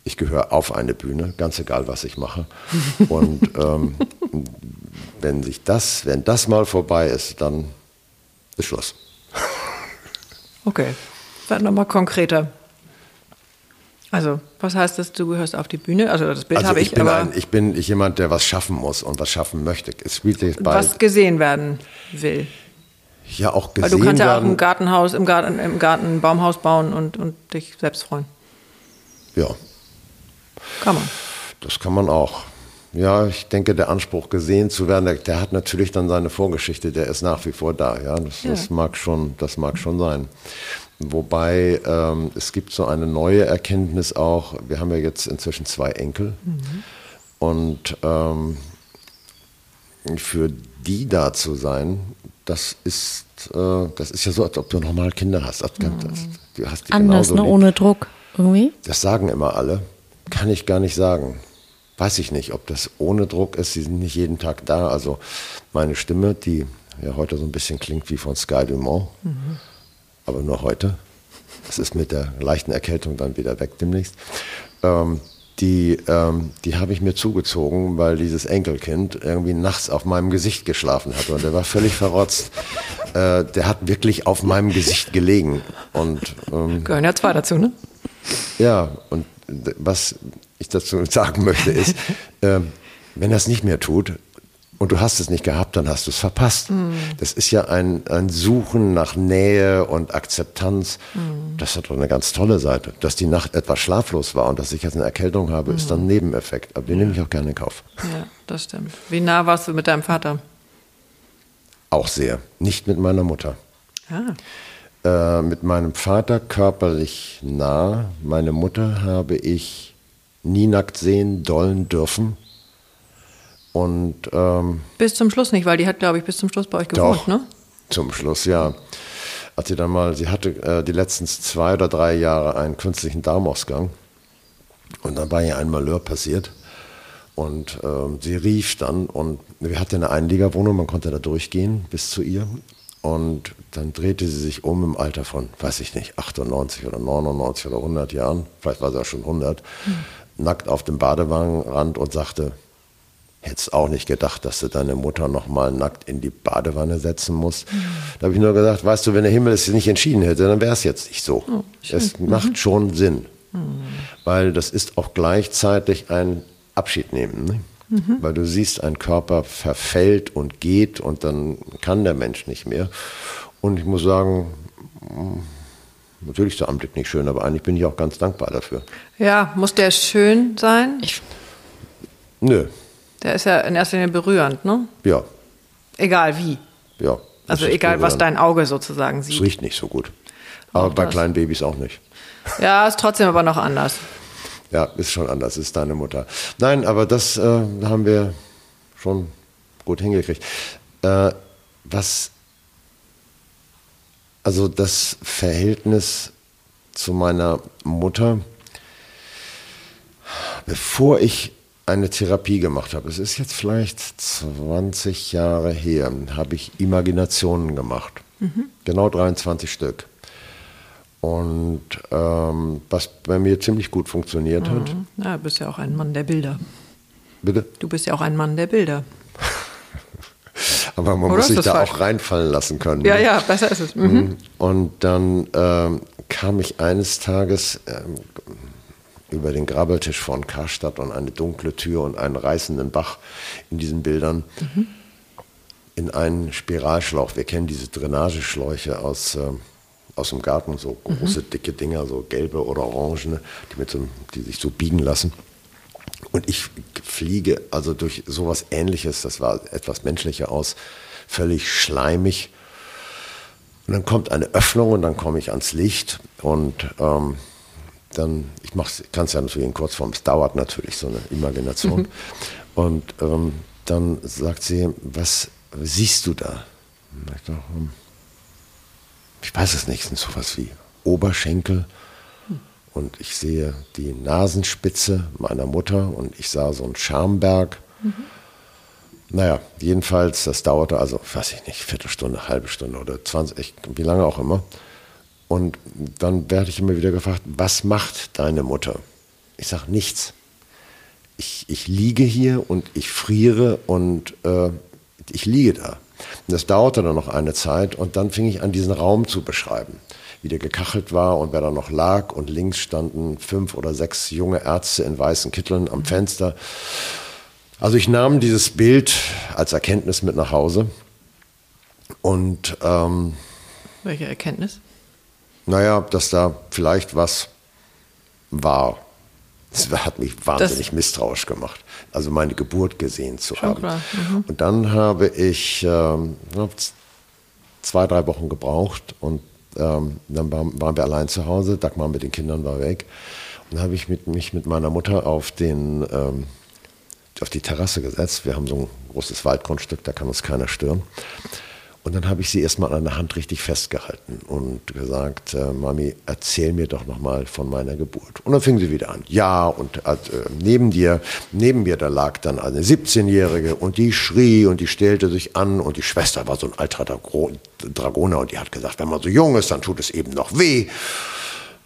ich gehöre auf eine Bühne, ganz egal, was ich mache. Und ähm, wenn sich das, wenn das mal vorbei ist, dann ist Schluss. Okay, dann nochmal konkreter. Also, was heißt das, du gehörst auf die Bühne? Also, das Bild also habe ich, bin aber. Ein, ich bin jemand, der was schaffen muss und was schaffen möchte. Es spielt sich bei, was gesehen werden will. Ja, auch gesehen Weil du kannst ja auch im Gartenhaus, im Garten, im Garten ein Baumhaus bauen und, und dich selbst freuen. Ja. Kann man. Das kann man auch. Ja, ich denke, der Anspruch gesehen zu werden, der, der hat natürlich dann seine Vorgeschichte, der ist nach wie vor da. Ja, das, ja. das mag schon, das mag schon sein. Wobei ähm, es gibt so eine neue Erkenntnis auch. Wir haben ja jetzt inzwischen zwei Enkel mhm. und ähm, für die da zu sein, das ist, äh, das ist ja so, als ob du nochmal Kinder hast. Das, mhm. du hast die Anders, ne? ohne Druck irgendwie. Das sagen immer alle. Kann ich gar nicht sagen. Weiß ich nicht, ob das ohne Druck ist. Sie sind nicht jeden Tag da. Also meine Stimme, die ja heute so ein bisschen klingt wie von Sky Dumont, mhm. Aber nur heute. Das ist mit der leichten Erkältung dann wieder weg demnächst. Ähm, die, ähm, die habe ich mir zugezogen, weil dieses Enkelkind irgendwie nachts auf meinem Gesicht geschlafen hat und der war völlig verrotzt. Äh, der hat wirklich auf meinem Gesicht gelegen. Und, ähm, Gehören ja zwei dazu, ne? Ja, und was ich dazu sagen möchte ist, äh, wenn er es nicht mehr tut, und du hast es nicht gehabt, dann hast du es verpasst. Mm. Das ist ja ein, ein Suchen nach Nähe und Akzeptanz. Mm. Das hat doch eine ganz tolle Seite. Dass die Nacht etwas schlaflos war und dass ich jetzt eine Erkältung habe, mm. ist dann ein Nebeneffekt. Aber den nehme ich auch gerne in Kauf. Ja, das stimmt. Wie nah warst du mit deinem Vater? Auch sehr. Nicht mit meiner Mutter. Ah. Äh, mit meinem Vater körperlich nah. Meine Mutter habe ich nie nackt sehen dollen dürfen und, ähm, bis zum Schluss nicht, weil die hat, glaube ich, bis zum Schluss bei euch gewohnt, doch, ne? Zum Schluss, ja. Als sie dann mal, sie hatte äh, die letzten zwei oder drei Jahre einen künstlichen Darmausgang. Und dann war ihr ein Malheur passiert. Und ähm, sie rief dann und wir hatten eine Einliegerwohnung, man konnte da durchgehen bis zu ihr. Und dann drehte sie sich um im Alter von, weiß ich nicht, 98 oder 99 oder 100 Jahren, vielleicht war sie auch schon 100, hm. nackt auf dem Badewannenrand und sagte, hättest auch nicht gedacht, dass du deine Mutter noch mal nackt in die Badewanne setzen musst. Mhm. Da habe ich nur gesagt, weißt du, wenn der Himmel es nicht entschieden hätte, dann wäre es jetzt nicht so. Oh, es mhm. macht schon Sinn, mhm. weil das ist auch gleichzeitig ein Abschied nehmen. Ne? Mhm. Weil du siehst, ein Körper verfällt und geht und dann kann der Mensch nicht mehr. Und ich muss sagen, natürlich ist der Anblick nicht schön, aber eigentlich bin ich auch ganz dankbar dafür. Ja, muss der schön sein? Ich Nö. Der ist ja in erster Linie berührend, ne? Ja. Egal wie. Ja. Also egal, berührend. was dein Auge sozusagen sieht. Es riecht nicht so gut. Aber bei kleinen Babys auch nicht. Ja, ist trotzdem aber noch anders. Ja, ist schon anders, ist deine Mutter. Nein, aber das äh, haben wir schon gut hingekriegt. Äh, was, also das Verhältnis zu meiner Mutter, bevor ich eine Therapie gemacht habe, es ist jetzt vielleicht 20 Jahre her, habe ich Imaginationen gemacht. Mhm. Genau 23 Stück. Und ähm, was bei mir ziemlich gut funktioniert mhm. hat. Ja, du bist ja auch ein Mann der Bilder. Bitte? Du bist ja auch ein Mann der Bilder. Aber man Oder muss sich da falsch? auch reinfallen lassen können. Ja, ne? ja, besser ist es. Mhm. Und dann ähm, kam ich eines Tages, ähm, über den Grabbeltisch von Karstadt und eine dunkle Tür und einen reißenden Bach in diesen Bildern mhm. in einen Spiralschlauch. Wir kennen diese Drainageschläuche aus, äh, aus dem Garten, so große, mhm. dicke Dinger, so gelbe oder orangene, die, mit so, die sich so biegen lassen. Und ich fliege also durch sowas ähnliches, das war etwas menschlicher aus, völlig schleimig. Und dann kommt eine Öffnung und dann komme ich ans Licht und ähm, dann, ich kann es ja natürlich in Kurzform, es dauert natürlich so eine Imagination. Mhm. Und ähm, dann sagt sie, was siehst du da? Ich, dachte, hm, ich weiß es nicht, sind sowas wie Oberschenkel. Und ich sehe die Nasenspitze meiner Mutter und ich sah so einen Schamberg. Mhm. Naja, jedenfalls, das dauerte also, weiß ich nicht, Viertelstunde, halbe Stunde oder 20, wie lange auch immer. Und dann werde ich immer wieder gefragt, was macht deine Mutter? Ich sage nichts. Ich, ich liege hier und ich friere und äh, ich liege da. Und das dauerte dann noch eine Zeit und dann fing ich an, diesen Raum zu beschreiben, wie der gekachelt war und wer da noch lag und links standen fünf oder sechs junge Ärzte in weißen Kitteln am Fenster. Also ich nahm dieses Bild als Erkenntnis mit nach Hause und ähm, welche Erkenntnis? Naja, dass da vielleicht was war. Das hat mich wahnsinnig das misstrauisch gemacht, also meine Geburt gesehen zu haben. Mhm. Und dann habe ich ähm, zwei, drei Wochen gebraucht und ähm, dann waren wir allein zu Hause. Dagmar mit den Kindern war weg. Und dann habe ich mit, mich mit meiner Mutter auf, den, ähm, auf die Terrasse gesetzt. Wir haben so ein großes Waldgrundstück, da kann uns keiner stören. Und dann habe ich sie erstmal an der Hand richtig festgehalten und gesagt, äh, Mami, erzähl mir doch nochmal von meiner Geburt. Und dann fing sie wieder an. Ja, und äh, neben dir, neben mir, da lag dann eine 17-Jährige und die schrie und die stellte sich an und die Schwester war so ein alter Dragoner und die hat gesagt, wenn man so jung ist, dann tut es eben noch weh.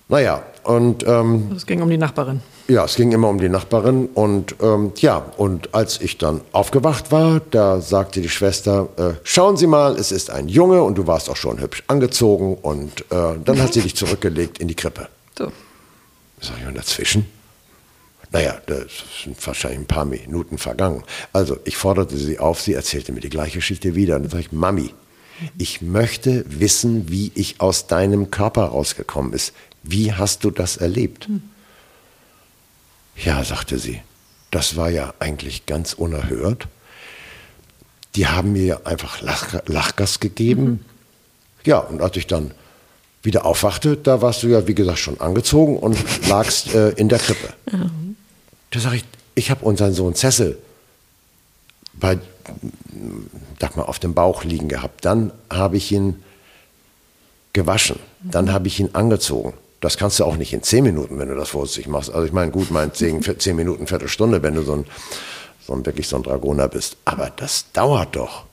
Naja, und. Ähm, es ging um die Nachbarin. Ja, es ging immer um die Nachbarin. Und ähm, ja, und als ich dann aufgewacht war, da sagte die Schwester: äh, Schauen Sie mal, es ist ein Junge und du warst auch schon hübsch angezogen. Und äh, dann hat sie dich zurückgelegt in die Krippe. So. Sag ich, und dazwischen? Naja, das sind wahrscheinlich ein paar Minuten vergangen. Also, ich forderte sie auf, sie erzählte mir die gleiche Geschichte wieder. Und dann sage ich: Mami, ich möchte wissen, wie ich aus deinem Körper rausgekommen ist. Wie hast du das erlebt? Hm. Ja, sagte sie, das war ja eigentlich ganz unerhört. Die haben mir einfach Lach, Lachgas gegeben. Mhm. Ja, und als ich dann wieder aufwachte, da warst du ja, wie gesagt, schon angezogen und lagst äh, in der Krippe. Mhm. Da sage ich, ich habe unseren Sohn Cecil bei, sag mal, auf dem Bauch liegen gehabt. Dann habe ich ihn gewaschen. Dann mhm. habe ich ihn angezogen. Das kannst du auch nicht in zehn Minuten, wenn du das vorsichtig machst. Also ich meine, gut, mein zehn, zehn Minuten, Viertelstunde, wenn du so ein, so ein wirklich so ein Dragoner bist. Aber das dauert doch.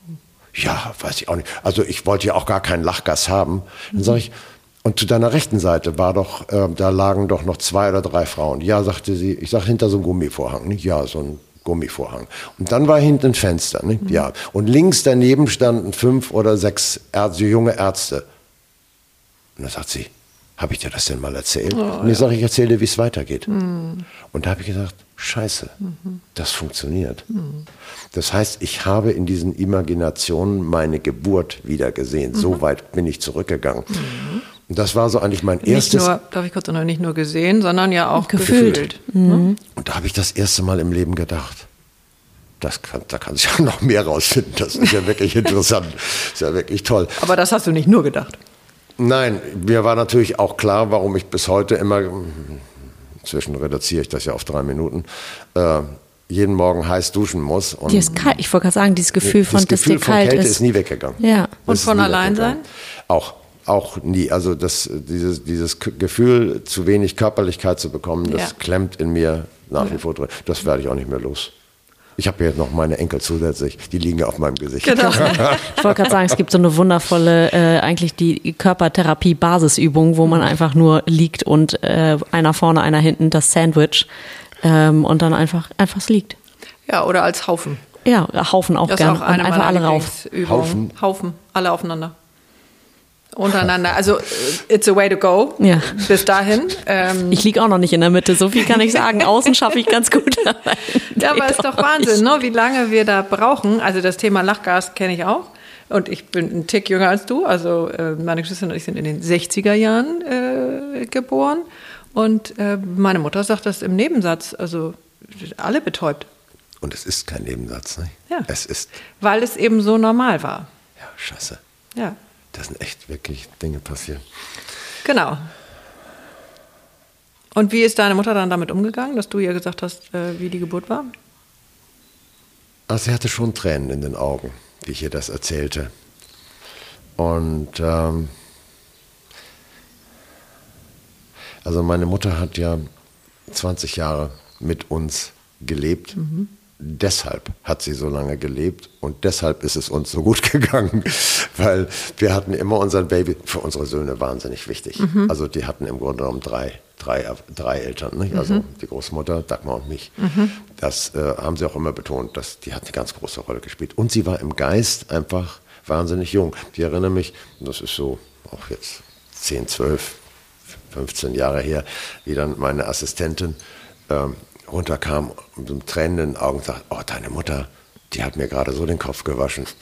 Ja, weiß ich auch nicht. Also ich wollte ja auch gar keinen Lachgas haben. Dann sage ich, und zu deiner rechten Seite war doch, äh, da lagen doch noch zwei oder drei Frauen. Ja, sagte sie, ich sag hinter so einem Gummivorhang, nicht? Ja, so ein Gummivorhang. Und dann war hinten ein Fenster, nicht? Mhm. Ja. Und links daneben standen fünf oder sechs Ärzte, junge Ärzte. Und da sagt sie, habe ich dir das denn mal erzählt? Oh, und ich ja. sage, ich erzähle dir, wie es weitergeht. Mhm. Und da habe ich gesagt, scheiße, mhm. das funktioniert. Mhm. Das heißt, ich habe in diesen Imaginationen meine Geburt wieder gesehen. So mhm. weit bin ich zurückgegangen. Mhm. Und das war so eigentlich mein nicht erstes. Nur, darf ich kurz noch nicht nur gesehen, sondern ja auch gefühlt. gefühlt. Ne? Und da habe ich das erste Mal im Leben gedacht. Das kann, da kann sich ja noch mehr rausfinden. Das ist ja wirklich interessant. Das ist ja wirklich toll. Aber das hast du nicht nur gedacht. Nein, mir war natürlich auch klar, warum ich bis heute immer, inzwischen reduziere ich das ja auf drei Minuten, äh, jeden Morgen heiß duschen muss. Und die ist kalt. Ich wollte gerade sagen, dieses Gefühl von, das Gefühl dass dir kalt Kälte ist. ist nie weggegangen. Ja. Und von allein sein? Auch. Auch nie. Also das, dieses, dieses Gefühl, zu wenig Körperlichkeit zu bekommen, das ja. klemmt in mir nach wie vor drin. Das werde ich auch nicht mehr los. Ich habe jetzt noch meine Enkel zusätzlich, die liegen ja auf meinem Gesicht. Genau. ich wollte gerade sagen, es gibt so eine wundervolle, äh, eigentlich die Körpertherapie-Basisübung, wo man einfach nur liegt und äh, einer vorne, einer hinten, das Sandwich ähm, und dann einfach, einfach es liegt. Ja, oder als Haufen. Ja, Haufen auch gerne. Und einfach alle rauf. Haufen. Haufen, alle aufeinander untereinander. Also it's a way to go. Ja. Bis dahin. Ähm, ich liege auch noch nicht in der Mitte, so viel kann ich sagen. Außen schaffe ich ganz gut. ja, aber ist doch Wahnsinn, ne? wie lange wir da brauchen. Also das Thema Lachgas kenne ich auch. Und ich bin ein Tick jünger als du. Also äh, meine Geschwister und ich sind in den 60er Jahren äh, geboren. Und äh, meine Mutter sagt das im Nebensatz. Also alle betäubt. Und es ist kein Nebensatz, ne? Ja. Es ist. Weil es eben so normal war. Ja, scheiße. Ja da sind echt wirklich Dinge passiert. Genau. Und wie ist deine Mutter dann damit umgegangen, dass du ihr gesagt hast, äh, wie die Geburt war? Also sie hatte schon Tränen in den Augen, wie ich ihr das erzählte. Und ähm, also meine Mutter hat ja 20 Jahre mit uns gelebt. Mhm deshalb hat sie so lange gelebt und deshalb ist es uns so gut gegangen, weil wir hatten immer unseren Baby, für unsere Söhne wahnsinnig wichtig. Mhm. Also die hatten im Grunde genommen drei, drei, drei Eltern, nicht? also mhm. die Großmutter, Dagmar und mich. Mhm. Das äh, haben sie auch immer betont, dass die hat eine ganz große Rolle gespielt. Und sie war im Geist einfach wahnsinnig jung. Ich erinnere mich, das ist so auch jetzt 10, 12, 15 Jahre her, wie dann meine Assistentin ähm, runterkam und mit Tränen in den Augen sagt, oh, deine Mutter, die hat mir gerade so den Kopf gewaschen.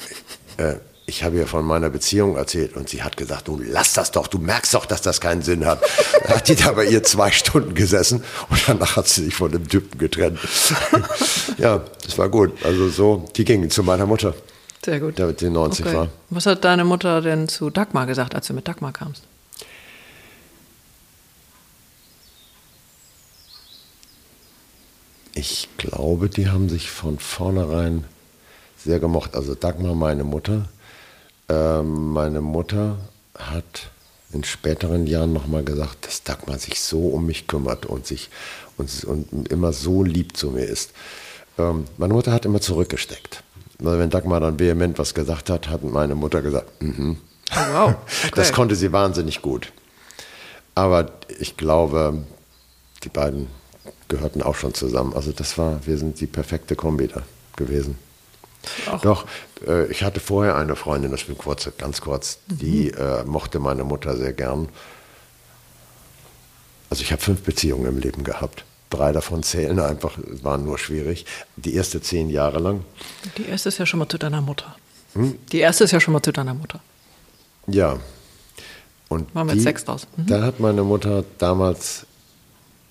Äh, ich habe ihr von meiner Beziehung erzählt und sie hat gesagt, du lass das doch, du merkst doch, dass das keinen Sinn hat. Da hat die da bei ihr zwei Stunden gesessen und danach hat sie sich von dem Typen getrennt. ja, das war gut. Also so, die ging zu meiner Mutter. Sehr gut. Der mit den 90 okay. war. Was hat deine Mutter denn zu Dagmar gesagt, als du mit Dagmar kamst? Ich glaube, die haben sich von vornherein sehr gemocht. Also Dagmar, meine Mutter, Ähm, meine Mutter hat in späteren Jahren nochmal gesagt, dass Dagmar sich so um mich kümmert und sich und, und immer so lieb zu mir ist. Ähm, meine Mutter hat immer zurückgesteckt. Also wenn Dagmar dann vehement was gesagt hat, hat meine Mutter gesagt, mhm. Oh, wow. Okay. Das konnte sie wahnsinnig gut. Aber ich glaube, die beiden gehörten auch schon zusammen. Also das war, wir sind die perfekte Kombi da gewesen. Auch. Doch, äh, ich hatte vorher eine Freundin, das bin kurz, ganz kurz, mhm. die äh, mochte meine Mutter sehr gern. Also ich habe fünf Beziehungen im Leben gehabt. Drei davon zählen einfach, waren nur schwierig. Die erste zehn Jahre lang. Die erste ist ja schon mal zu deiner Mutter. Hm? Die erste ist ja schon mal zu deiner Mutter. Ja. Und Machen wir die, sechs draus. Mhm. Da hat meine Mutter damals,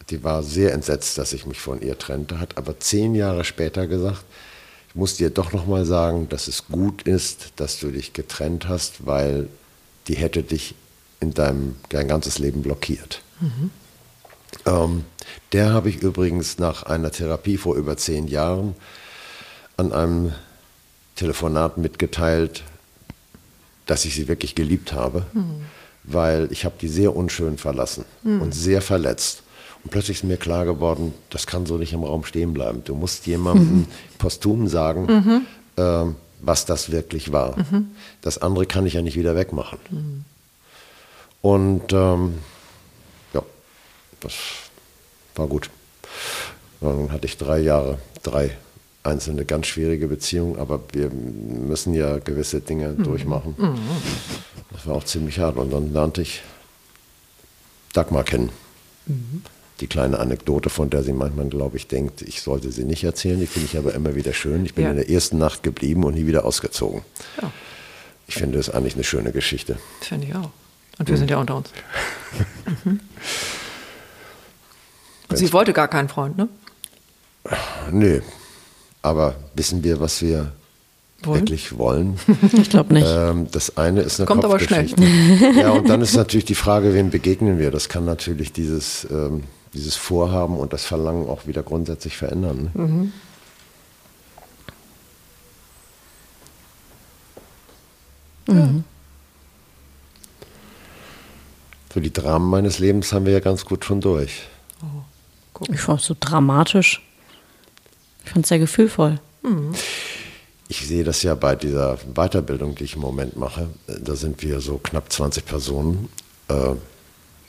die war sehr entsetzt, dass ich mich von ihr trennte, hat aber zehn Jahre später gesagt, ich muss dir doch noch mal sagen, dass es gut ist, dass du dich getrennt hast, weil die hätte dich in deinem dein ganzes Leben blockiert. Mhm. Ähm, der habe ich übrigens nach einer Therapie vor über zehn Jahren an einem Telefonat mitgeteilt, dass ich sie wirklich geliebt habe, mhm. weil ich habe die sehr unschön verlassen mhm. und sehr verletzt. Und plötzlich ist mir klar geworden, das kann so nicht im Raum stehen bleiben. Du musst jemandem mhm. posthum sagen, mhm. äh, was das wirklich war. Mhm. Das andere kann ich ja nicht wieder wegmachen. Mhm. Und ähm, ja, das war gut. Dann hatte ich drei Jahre, drei einzelne ganz schwierige Beziehungen, aber wir müssen ja gewisse Dinge mhm. durchmachen. Mhm. Das war auch ziemlich hart. Und dann lernte ich Dagmar kennen. Die kleine Anekdote, von der sie manchmal, glaube ich, denkt, ich sollte sie nicht erzählen, die finde ich aber immer wieder schön. Ich bin ja. in der ersten Nacht geblieben und nie wieder ausgezogen. Ja. Ich finde es eigentlich eine schöne Geschichte. Finde ich auch. Und wir mhm. sind ja unter uns. mhm. Und sie wollte gar keinen Freund, ne? Nee, aber wissen wir, was wir wollen? wirklich wollen? Ich glaube nicht. Ähm, das eine ist eine Kommt aber schnell. ja, und dann ist natürlich die Frage, wem begegnen wir? Das kann natürlich dieses, ähm, dieses Vorhaben und das Verlangen auch wieder grundsätzlich verändern. Ne? Mhm. Mhm. So die Dramen meines Lebens haben wir ja ganz gut schon durch. Oh, ich fand es so dramatisch. Ich fand es sehr gefühlvoll. Mhm. Ich sehe das ja bei dieser Weiterbildung, die ich im Moment mache. Da sind wir so knapp 20 Personen. Äh,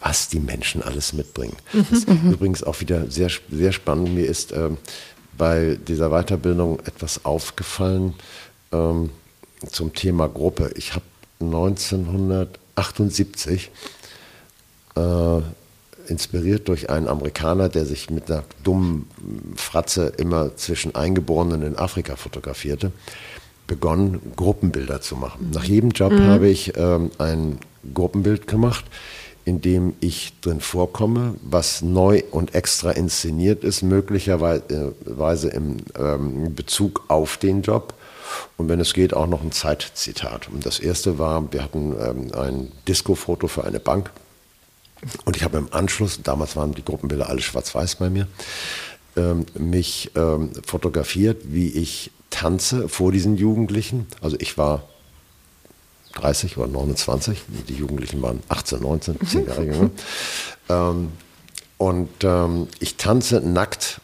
was die Menschen alles mitbringen. Mhm. Das ist mhm. übrigens auch wieder sehr, sehr spannend. Mir ist äh, bei dieser Weiterbildung etwas aufgefallen ähm, zum Thema Gruppe. Ich habe 1978 äh, inspiriert durch einen Amerikaner, der sich mit einer dummen Fratze immer zwischen Eingeborenen in Afrika fotografierte, begonnen, Gruppenbilder zu machen. Nach jedem Job mhm. habe ich ähm, ein Gruppenbild gemacht, in dem ich drin vorkomme, was neu und extra inszeniert ist, möglicherweise im ähm, Bezug auf den Job. Und wenn es geht, auch noch ein Zeitzitat. Und das erste war, wir hatten ähm, ein Disco-Foto für eine Bank und ich habe im Anschluss, damals waren die Gruppenbilder alle schwarz-weiß bei mir, ähm, mich fotografiert, wie ich tanze vor diesen Jugendlichen. Also ich war 30 oder 29, die Jugendlichen waren 18, 19, 10 Jahre jünger. Ähm, und ähm, ich tanze nackt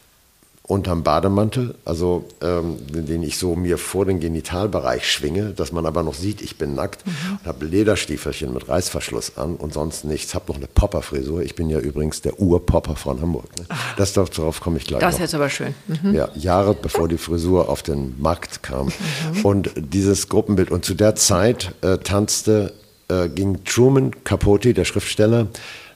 unterm Bademantel, also ähm, den ich so mir vor den Genitalbereich schwinge, dass man aber noch sieht, ich bin nackt mhm. und habe Lederstiefelchen mit Reißverschluss an und sonst nichts. Habe noch eine Popperfrisur. Ich bin ja übrigens der Urpopper von Hamburg. Ne? Das darauf komme ich gleich. Das ist jetzt aber schön. Mhm. Ja, Jahre bevor die Frisur auf den Markt kam. Mhm. Und dieses Gruppenbild. Und zu der Zeit äh, tanzte, äh, ging Truman Capote, der Schriftsteller,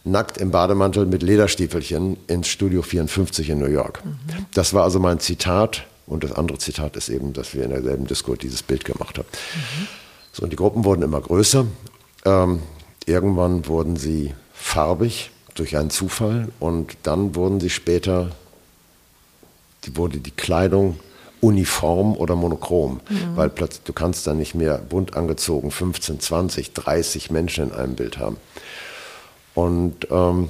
nackt im Bademantel mit Lederstiefelchen ins Studio 54 in New York. Mhm. Das war also mein Zitat. Und das andere Zitat ist eben, dass wir in derselben Disco dieses Bild gemacht haben. Mhm. So, und die Gruppen wurden immer größer. Ähm, irgendwann wurden sie farbig durch einen Zufall und dann wurden sie später, die wurde die Kleidung uniform oder monochrom, mhm. weil plötzlich du kannst dann nicht mehr bunt angezogen 15, 20, 30 Menschen in einem Bild haben. Und ähm,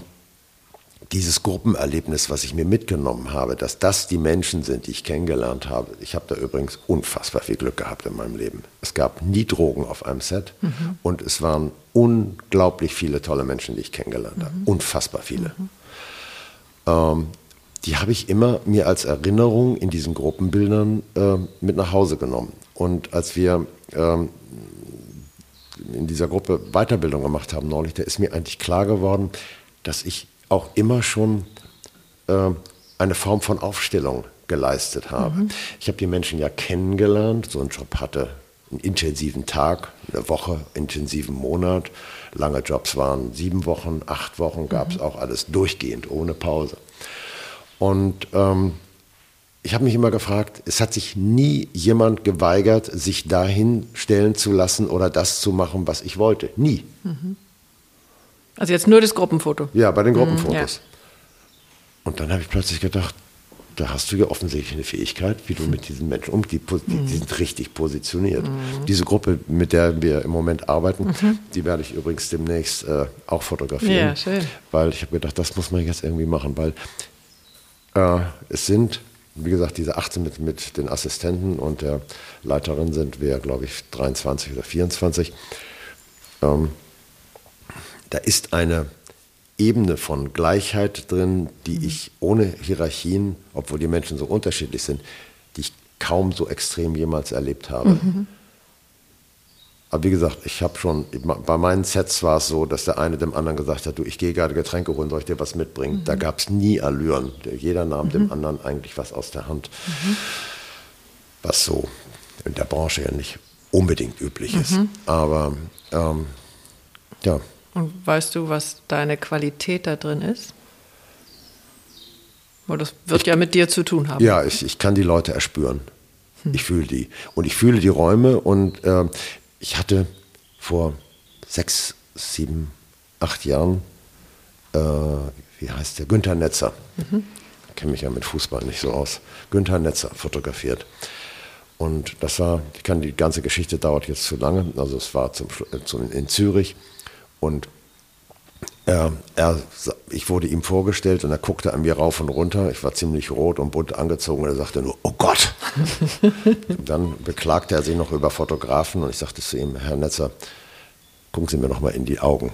dieses Gruppenerlebnis, was ich mir mitgenommen habe, dass das die Menschen sind, die ich kennengelernt habe. Ich habe da übrigens unfassbar viel Glück gehabt in meinem Leben. Es gab nie Drogen auf einem Set mhm. und es waren unglaublich viele tolle Menschen, die ich kennengelernt habe. Mhm. Unfassbar viele. Mhm. Ähm, die habe ich immer mir als Erinnerung in diesen Gruppenbildern äh, mit nach Hause genommen. Und als wir ähm, in dieser Gruppe Weiterbildung gemacht haben neulich, da ist mir eigentlich klar geworden, dass ich auch immer schon äh, eine Form von Aufstellung geleistet habe. Mhm. Ich habe die Menschen ja kennengelernt, so ein Job hatte einen intensiven Tag, eine Woche, intensiven Monat. Lange Jobs waren sieben Wochen, acht Wochen, gab es mhm. auch alles durchgehend, ohne Pause. Und ähm, ich habe mich immer gefragt, es hat sich nie jemand geweigert, sich dahin stellen zu lassen oder das zu machen, was ich wollte. Nie. Mhm. Also jetzt nur das Gruppenfoto? Ja, bei den mhm, Gruppenfotos. Mhm, ja. Und dann habe ich plötzlich gedacht, da hast du ja offensichtlich eine Fähigkeit, wie du mit diesen Menschen umgehst. Die, die, die, sind richtig positioniert. Mhm. Diese Gruppe, mit der wir im Moment arbeiten, mhm. die werde ich übrigens demnächst äh, auch fotografieren. Ja, schön. Weil ich habe gedacht, das muss man jetzt irgendwie machen, weil äh, es sind, wie gesagt, diese 18 mit, mit den Assistenten und der Leiterin sind wir, glaube ich, 23 oder 24. Ähm, da ist eine Ebene von Gleichheit drin, die mhm. ich ohne Hierarchien, obwohl die Menschen so unterschiedlich sind, die ich kaum so extrem jemals erlebt habe. Mhm. Aber wie gesagt, ich habe schon, bei meinen Sets war es so, dass der eine dem anderen gesagt hat, du, ich gehe gerade Getränke holen, soll ich dir was mitbringen? Mhm. Da gab es nie Allüren. Jeder nahm mhm. dem anderen eigentlich was aus der Hand. Mhm. Was so in der Branche ja nicht unbedingt üblich ist. Mhm. Aber ähm, ja. Und weißt du, was deine Qualität da drin ist? Weil das wird ich, ja mit dir zu tun haben. Ja, ich, ich kann die Leute erspüren. Hm. Ich fühle die. Und ich fühle die Räume und äh, ich hatte vor sechs, sieben, acht Jahren, äh, wie heißt der, Günther Netzer. Mhm. Ich kenne mich ja mit Fußball nicht so aus. Günther Netzer fotografiert. Und das war, ich kann die ganze Geschichte dauert jetzt zu lange. Also es war zum, äh, zum, in Zürich und er, er, ich wurde ihm vorgestellt und er guckte an mir rauf und runter. Ich war ziemlich rot und bunt angezogen und er sagte nur, oh Gott. dann beklagte er sich noch über Fotografen und ich sagte zu ihm, Herr Netzer, gucken Sie mir noch mal in die Augen.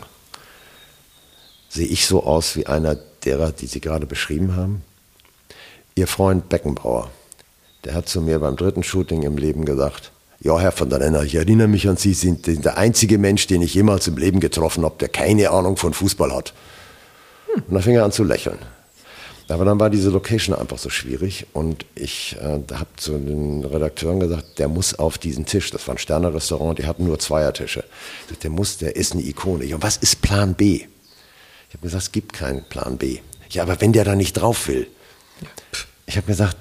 Sehe ich so aus wie einer derer, die Sie gerade beschrieben haben? Ihr Freund Beckenbauer, der hat zu mir beim dritten Shooting im Leben gesagt, ja, Herr von der Renner, ich erinnere mich an Sie, sind der einzige Mensch, den ich jemals im Leben getroffen habe, der keine Ahnung von Fußball hat. Hm. Und dann fing er an zu lächeln. Aber dann war diese Location einfach so schwierig und ich äh, habe zu den Redakteuren gesagt, der muss auf diesen Tisch. Das war ein Sterne-Restaurant, die hatten nur Zweiertische. Der muss, der ist eine Ikone. Und was ist Plan B? Ich habe gesagt, es gibt keinen Plan B. Ja, aber wenn der da nicht drauf will. Ich habe gesagt,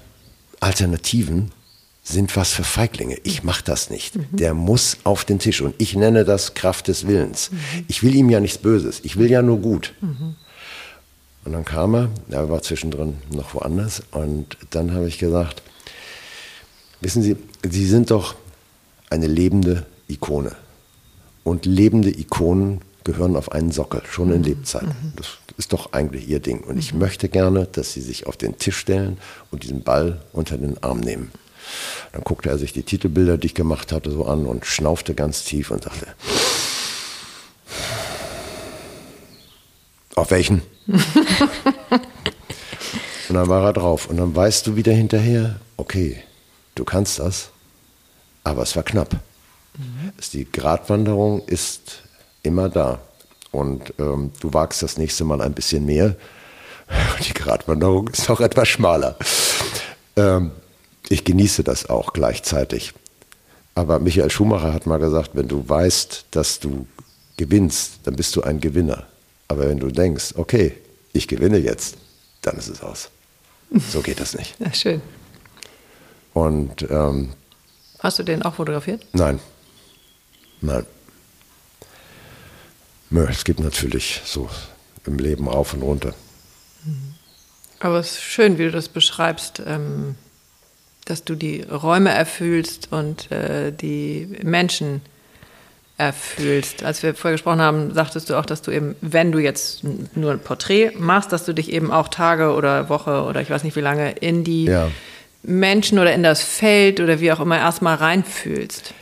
Alternativen sind was für Feiglinge. Ich mache das nicht. Mhm. Der muss auf den Tisch und ich nenne das Kraft des Willens. Mhm. Ich will ihm ja nichts Böses. Ich will ja nur gut. Mhm. Und dann kam er, er war zwischendrin noch woanders und dann habe ich gesagt, wissen Sie, Sie sind doch eine lebende Ikone. Und lebende Ikonen gehören auf einen Sockel, schon in mhm. Lebzeiten. Mhm. Das ist doch eigentlich Ihr Ding. Und ich mhm. möchte gerne, dass Sie sich auf den Tisch stellen und diesen Ball unter den Arm nehmen. Dann guckte er sich die Titelbilder, die ich gemacht hatte, so an und schnaufte ganz tief und sagte, auf welchen? und dann war er drauf. Und dann weißt du wieder hinterher, okay, du kannst das, aber es war knapp. Mhm. Die Gratwanderung ist immer da. Und ähm, du wagst das nächste Mal ein bisschen mehr. Die Gratwanderung ist auch etwas schmaler. Ähm, ich genieße das auch gleichzeitig. Aber Michael Schumacher hat mal gesagt, wenn du weißt, dass du gewinnst, dann bist du ein Gewinner. Aber wenn du denkst, okay, ich gewinne jetzt, dann ist es aus. So geht das nicht. Ja, schön. Und ähm, hast du den auch fotografiert? Nein, nein. Es gibt natürlich so im Leben auf und runter. Aber es ist schön, wie du das beschreibst. Ähm dass du die Räume erfüllst und äh, die Menschen erfüllst. Als wir vorher gesprochen haben, sagtest du auch, dass du eben, wenn du jetzt nur ein Porträt machst, dass du dich eben auch Tage oder Woche oder ich weiß nicht wie lange in die ja. Menschen oder in das Feld oder wie auch immer erstmal reinfühlst.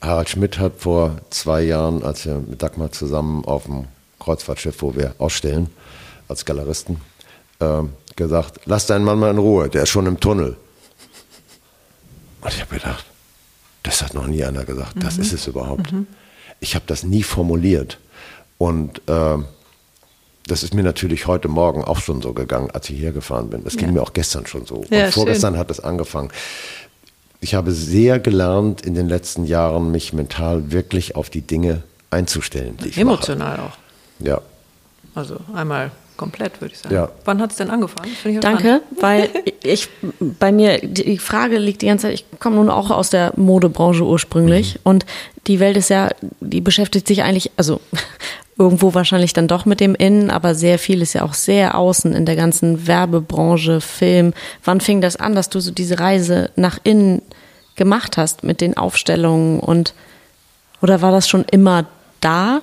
Harald Schmidt hat vor zwei Jahren, als wir mit Dagmar zusammen auf dem Kreuzfahrtschiff, wo wir ausstellen, als Galeristen, äh, gesagt, lass deinen Mann mal in Ruhe, der ist schon im Tunnel. Und ich habe gedacht, das hat noch nie einer gesagt. Das mhm. ist es überhaupt. Mhm. Ich habe das nie formuliert. Und äh, das ist mir natürlich heute Morgen auch schon so gegangen, als ich hier gefahren bin. Das ging ja. mir auch gestern schon so. Ja, Und vorgestern schön. hat es angefangen. Ich habe sehr gelernt in den letzten Jahren, mich mental wirklich auf die Dinge einzustellen, die ich Emotional mache. auch. Ja. Also einmal komplett, würde ich sagen. Ja. Wann hat es denn angefangen? Danke, weil ich bei mir, die Frage liegt die ganze Zeit, ich komme nun auch aus der Modebranche ursprünglich mhm. und die Welt ist ja, die beschäftigt sich eigentlich, also irgendwo wahrscheinlich dann doch mit dem Innen, aber sehr viel ist ja auch sehr außen in der ganzen Werbebranche, Film. Wann fing das an, dass du so diese Reise nach innen gemacht hast mit den Aufstellungen und oder war das schon immer da?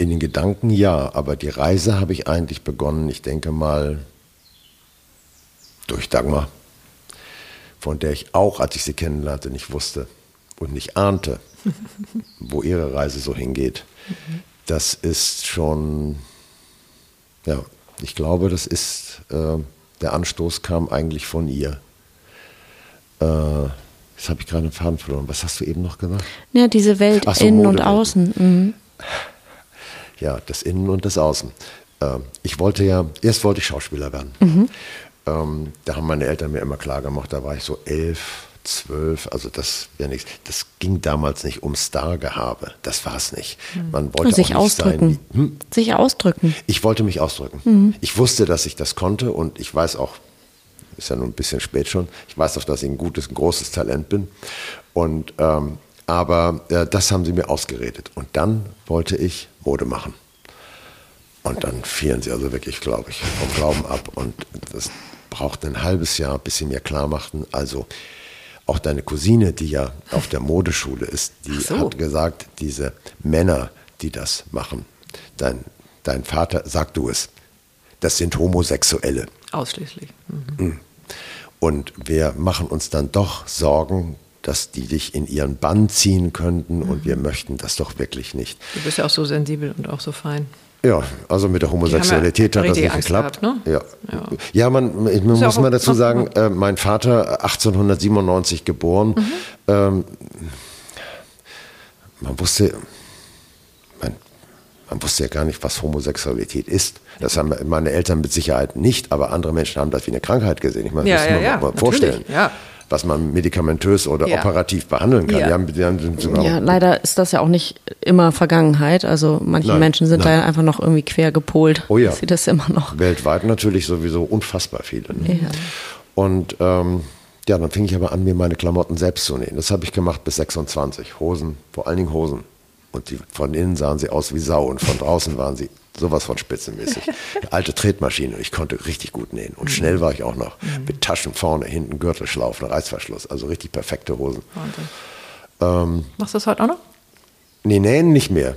In den Gedanken ja, aber die Reise habe ich eigentlich begonnen, ich denke mal, durch Dagmar, von der ich auch, als ich sie kennenlernte, nicht wusste und nicht ahnte, wo ihre Reise so hingeht. Das ist schon, ja, ich glaube, das ist, äh, der Anstoß kam eigentlich von ihr. Äh, jetzt habe ich gerade einen Faden verloren. Was hast du eben noch gesagt? Ja, diese Welt so, innen und außen. Mhm ja, das Innen und das Außen. Ähm, ich wollte ja, erst wollte ich Schauspieler werden. Mhm. Ähm, da haben meine Eltern mir immer klar gemacht, da war ich so elf, zwölf, also das wäre nichts. Das ging damals nicht um Stargehabe, das war es nicht. Mhm. Man wollte sich auch nicht ausdrücken. Sein, hm? Sich ausdrücken. Ich wollte mich ausdrücken. Mhm. Ich wusste, dass ich das konnte und ich weiß auch, ist ja nun ein bisschen spät schon, ich weiß auch, dass ich ein gutes, ein großes Talent bin. Und ähm, aber äh, das haben sie mir ausgeredet. Und dann wollte ich Mode machen. Und dann fielen sie also wirklich, glaube ich, vom Glauben ab. Und das brauchte ein halbes Jahr, bis sie mir klar machten, also auch deine Cousine, die ja auf der Modeschule ist, die so. hat gesagt, diese Männer, die das machen, dein, dein Vater, sag du es, das sind Homosexuelle. Ausschließlich. Mhm. mhm. Und wir machen uns dann doch Sorgen, dass die dich in ihren Bann ziehen könnten mhm. und wir möchten das doch wirklich nicht. Du bist ja auch so sensibel und auch so fein. Ja, also mit der Homosexualität hat das nicht Angst geklappt. Gehabt, ne? ja. ja. ja, man, man muss ja mal dazu sagen, äh, mein Vater 1897 geboren. Mhm. Ähm, man wusste, man, man, wusste ja gar nicht, was Homosexualität ist. Das haben meine Eltern mit Sicherheit nicht, aber andere Menschen haben das wie eine Krankheit gesehen. Ich meine, ja, das muss man mal vorstellen. Ja was man medikamentös oder ja. operativ behandeln kann. Ja. Die haben, die haben ja, leider ist das ja auch nicht immer Vergangenheit. Also manche nein, Menschen sind nein. da einfach noch irgendwie quer gepolt. Oh ja. Sieht das immer noch. Weltweit natürlich sowieso unfassbar viele. Ne? Ja. Und ähm, ja, dann fing ich aber an, mir meine Klamotten selbst zu nähen. Das habe ich gemacht bis 26. Hosen, vor allen Dingen Hosen. Und die, von innen sahen sie aus wie Sau und von draußen waren sie sowas von spitzenmäßig. Alte Tretmaschine, ich konnte richtig gut nähen. Und schnell war ich auch noch. Mhm. Mit Taschen vorne, hinten Gürtelschlaufen, Reißverschluss. Also richtig perfekte Hosen. Ähm, Machst du das heute auch noch? Nee, nähen nicht mehr.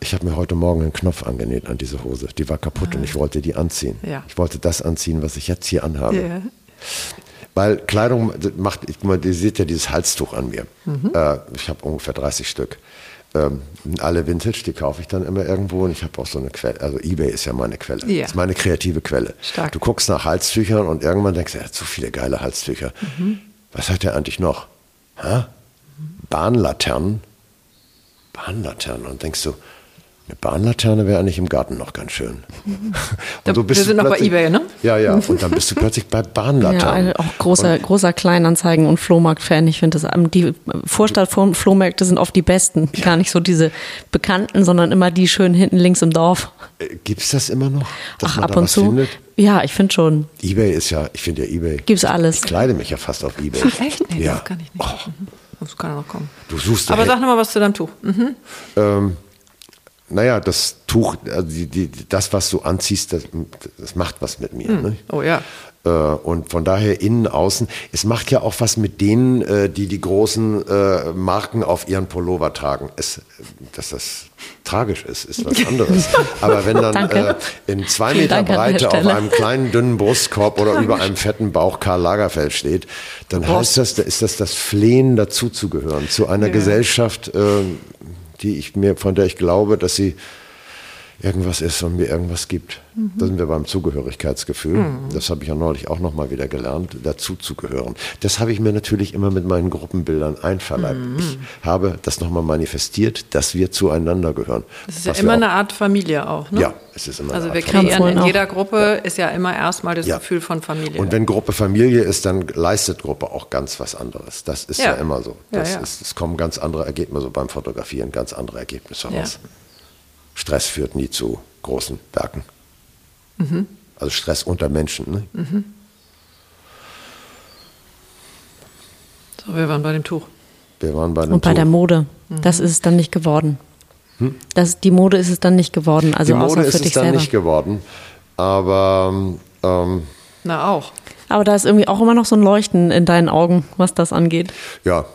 Ich habe mir heute Morgen einen Knopf angenäht an diese Hose. Die war kaputt ah. und ich wollte die anziehen. Ja. Ich wollte das anziehen, was ich jetzt hier anhabe. Yeah. Weil Kleidung macht, ich, ihr seht ja dieses Halstuch an mir. Mhm. Äh, ich habe ungefähr 30 Stück ähm, alle Vintage, die kaufe ich dann immer irgendwo und ich habe auch so eine Quelle, also Ebay ist ja meine Quelle, ja. ist meine kreative Quelle. Stark. Du guckst nach Halstüchern und irgendwann denkst du, er hat so viele geile Halstücher. Mhm. Was hat er eigentlich noch? Hä? Bahnlaternen? Bahnlaternen und denkst du, eine Bahnlaterne wäre eigentlich im Garten noch ganz schön. und so bist Wir sind noch bei Ebay, ne? Ja, ja. Und dann bist du plötzlich bei Bahnlaternen. Ja, auch großer, und, großer Kleinanzeigen- und Flohmarkt-Fan. Ich finde das, die Vorstadt-Flohmärkte sind oft die besten. Ja. Gar nicht so diese bekannten, sondern immer die schön hinten links im Dorf. Äh, Gibt es das immer noch? Ach, ab und zu. Findet? Ja, ich finde schon. Ebay ist ja, ich finde ja Ebay. Gibt's alles. Ich kleide mich ja fast auf Ebay. Echt? Nee, ja. das kann ich nicht. Oh. Mhm. Das kann noch kommen. Du suchst Aber sag noch mal was zu deinem Tuch. Mhm. Ähm, naja, das Tuch, also die, die, das, was du anziehst, das, das macht was mit mir. Hm. Ne? Oh ja. Äh, und von daher innen, außen. Es macht ja auch was mit denen, äh, die die großen äh, Marken auf ihren Pullover tragen. Es, dass das tragisch ist, ist was anderes. Aber wenn dann äh, in zwei Vielen Meter Dank Breite auf einem kleinen, dünnen Brustkorb oder über einem fetten Bauch Karl Lagerfeld steht, dann Brust. heißt das, da ist das das Flehen dazuzugehören zu einer ja. Gesellschaft, äh, die ich mir, von der ich glaube, dass sie irgendwas ist und mir irgendwas gibt. Mhm. Da sind wir beim Zugehörigkeitsgefühl. Mhm. Das habe ich ja neulich auch nochmal wieder gelernt, dazu zu gehören. Das habe ich mir natürlich immer mit meinen Gruppenbildern einverleibt. Mhm. Ich habe das nochmal manifestiert, dass wir zueinander gehören. Das ist ja immer eine Art Familie auch, ne? Ja, es ist immer Also wir kreieren in jeder Gruppe ja. ist ja immer erstmal das ja. Gefühl von Familie. Und wenn Gruppe Familie ist, dann leistet Gruppe auch ganz was anderes. Das ist ja, ja immer so. Das ist, es kommen ganz andere Ergebnisse beim Fotografieren, ganz andere Ergebnisse raus. Stress führt nie zu großen Werken. Mhm. Also Stress unter Menschen. Ne? Mhm. So, wir waren bei dem Tuch. Wir waren bei dem Und bei Tuch. der Mode. Mhm. Das ist es dann nicht geworden. Hm? Das, die Mode ist es dann nicht geworden. Also die Mode ist es dann selber. nicht geworden. Aber ähm, na auch. Aber da ist irgendwie auch immer noch so ein Leuchten in deinen Augen, was das angeht. Ja,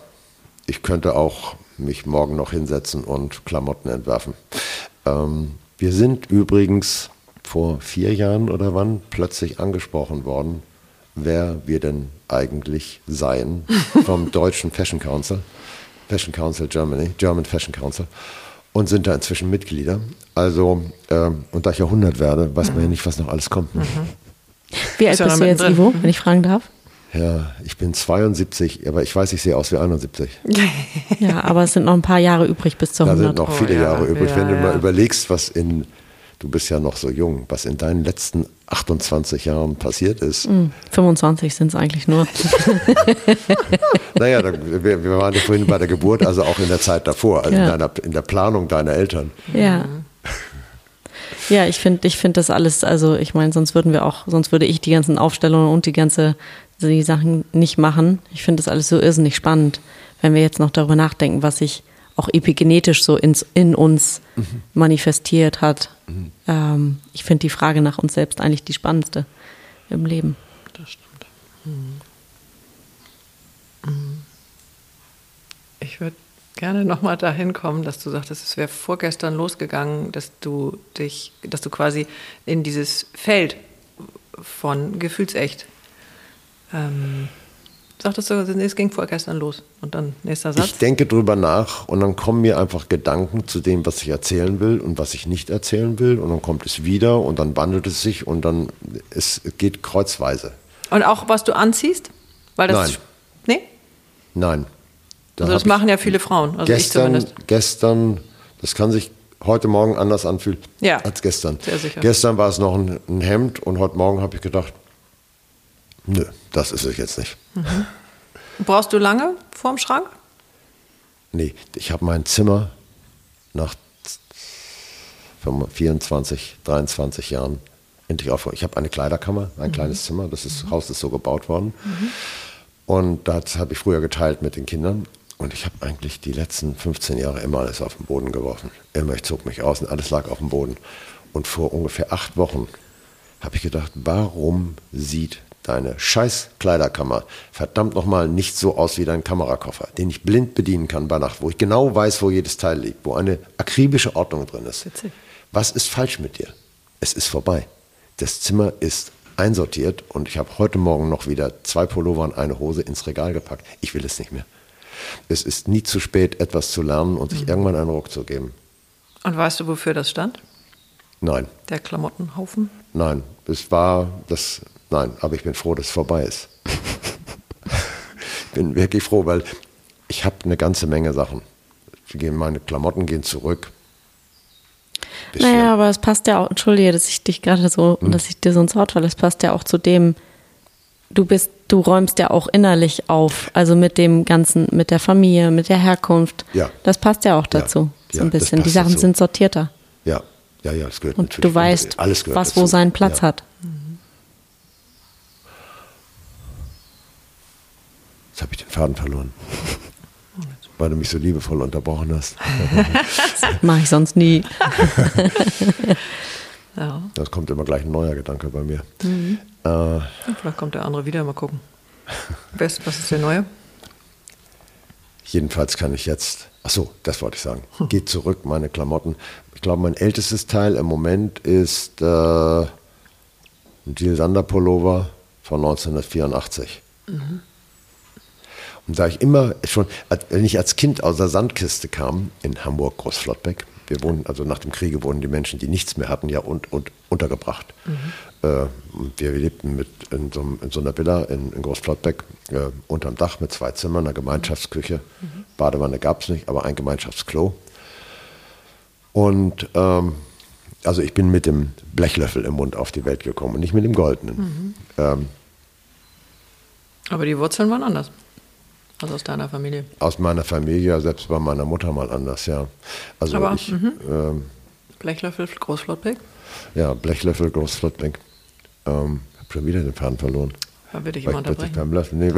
ich könnte auch mich morgen noch hinsetzen und Klamotten entwerfen. Ähm, wir sind übrigens vor vier Jahren oder wann plötzlich angesprochen worden, wer wir denn eigentlich seien vom deutschen Fashion Council, Fashion Council Germany, German Fashion Council und sind da inzwischen Mitglieder. Also, ähm, und da ich ja 100 werde, weiß man ja nicht, was noch alles kommt. Mhm. Wie alt bist du jetzt, Ivo, wenn ich fragen darf? Ja, ich bin 72, aber ich weiß, ich sehe aus wie 71. Ja, aber es sind noch ein paar Jahre übrig bis zur 100. Da sind noch viele oh, ja, Jahre übrig. Ja, Wenn du ja. mal überlegst, was in, du bist ja noch so jung, was in deinen letzten 28 Jahren passiert ist. 25 sind es eigentlich nur. naja, da, wir, wir, waren ja vorhin bei der Geburt, also auch in der Zeit davor, also in, deiner, in der Planung deiner Eltern. Ja. Ja, ich finde ich finde das alles, also ich meine, sonst würden wir auch, sonst würde ich die ganzen Aufstellungen und die ganze die Sachen nicht machen. Ich finde das alles so irrsinnig spannend, wenn wir jetzt noch darüber nachdenken, was sich auch epigenetisch so ins, in uns mhm. manifestiert hat. Mhm. Ähm, ich finde die Frage nach uns selbst eigentlich die spannendste im Leben. Das stimmt. Mhm. mhm. Ich würde gerne nochmal dahin kommen, dass du sagtest, es wäre vorgestern losgegangen, dass du dich, dass du quasi in dieses Feld von gefühlsecht ähm, sagtest du, es ging vorgestern los und dann nächster Satz. Ich denke drüber nach und dann kommen mir einfach Gedanken zu dem, was ich erzählen will und was ich nicht erzählen will und dann kommt es wieder und dann wandelt es sich und dann es geht kreuzweise. Und auch was du anziehst? Weil das Nein. Nee? Nein. Da also das machen ja viele Frauen. Also gestern, gestern, das kann sich heute Morgen anders anfühlen ja, als gestern. Sehr sicher. Gestern war es noch ein, ein Hemd und heute Morgen habe ich gedacht, Nö, das ist es jetzt nicht. Mhm. Brauchst du lange vorm Schrank? Nee, ich habe mein Zimmer nach 24, 23 Jahren endlich aufgeräumt. Ich habe eine Kleiderkammer, ein mhm. kleines Zimmer, das ist, mhm. Haus ist so gebaut worden. Mhm. Und das habe ich früher geteilt mit den Kindern. Und ich habe eigentlich die letzten 15 Jahre immer alles auf den Boden geworfen. Immer, ich zog mich aus und alles lag auf dem Boden. Und vor ungefähr acht Wochen habe ich gedacht, warum sieht deine scheiß Kleiderkammer verdammt nochmal nicht so aus wie dein Kamerakoffer, den ich blind bedienen kann bei Nacht, wo ich genau weiß, wo jedes Teil liegt, wo eine akribische Ordnung drin ist. Witzig. Was ist falsch mit dir? Es ist vorbei. Das Zimmer ist einsortiert und ich habe heute Morgen noch wieder zwei Pullover und eine Hose ins Regal gepackt. Ich will es nicht mehr. Es ist nie zu spät, etwas zu lernen und sich mhm. irgendwann einen Ruck zu geben. Und weißt du, wofür das stand? Nein. Der Klamottenhaufen? Nein, es war das Nein, aber ich bin froh, dass es vorbei ist. ich bin wirklich froh, weil ich habe eine ganze Menge Sachen. Meine Klamotten gehen zurück. Bisschen. Naja, aber es passt ja auch, entschuldige, dass ich dich gerade so, hm. dass ich dir so ins Wort falle, es passt ja auch zu dem, du bist, du räumst ja auch innerlich auf, also mit dem Ganzen, mit der Familie, mit der Herkunft. Ja. Das passt ja auch dazu, ja. so ein ja, bisschen. Die Sachen dazu. sind sortierter. Ja, ja, ja, es gehört Und natürlich. du weißt, alles was dazu. wo seinen Platz ja. hat. Jetzt habe ich den Faden verloren. weil du mich so liebevoll unterbrochen hast. das mache ich sonst nie. ja. Das kommt immer gleich ein neuer Gedanke bei mir. Mhm. Äh, vielleicht kommt der andere wieder, mal gucken. was ist der neue? Jedenfalls kann ich jetzt, ach so, das wollte ich sagen. Hm. Geht zurück, meine Klamotten. Ich glaube, mein ältestes Teil im Moment ist äh, ein Jill Sander Pullover von 1984. Mhm. Und da ich immer schon, wenn ich als Kind aus der Sandkiste kam, in Hamburg, Großflottbeck, wir wurden, also nach dem Kriege wurden die Menschen, die nichts mehr hatten, ja und, und untergebracht. Mhm. Äh, wir lebten mit in so, in so einer Villa in, in Großflottbeck äh, unterm Dach mit zwei Zimmern, einer Gemeinschaftsküche. Mhm. Badewanne gab es nicht, aber ein Gemeinschaftsklo. Und ähm, also ich bin mit dem Blechlöffel im Mund auf die Welt gekommen und nicht mit dem goldenen. Mhm. Ähm, aber die Wurzeln waren anders. Also aus deiner Familie? Aus meiner Familie, selbst bei meiner Mutter mal anders, ja. Also Aber, ich, mhm. ähm, Blechlöffel Großflottbeck? Ja, Blechlöffel Großflottbeck. Ähm, hab schon wieder den Faden verloren. Da würde ich immer unterbrechen. Beim Löffel, nee,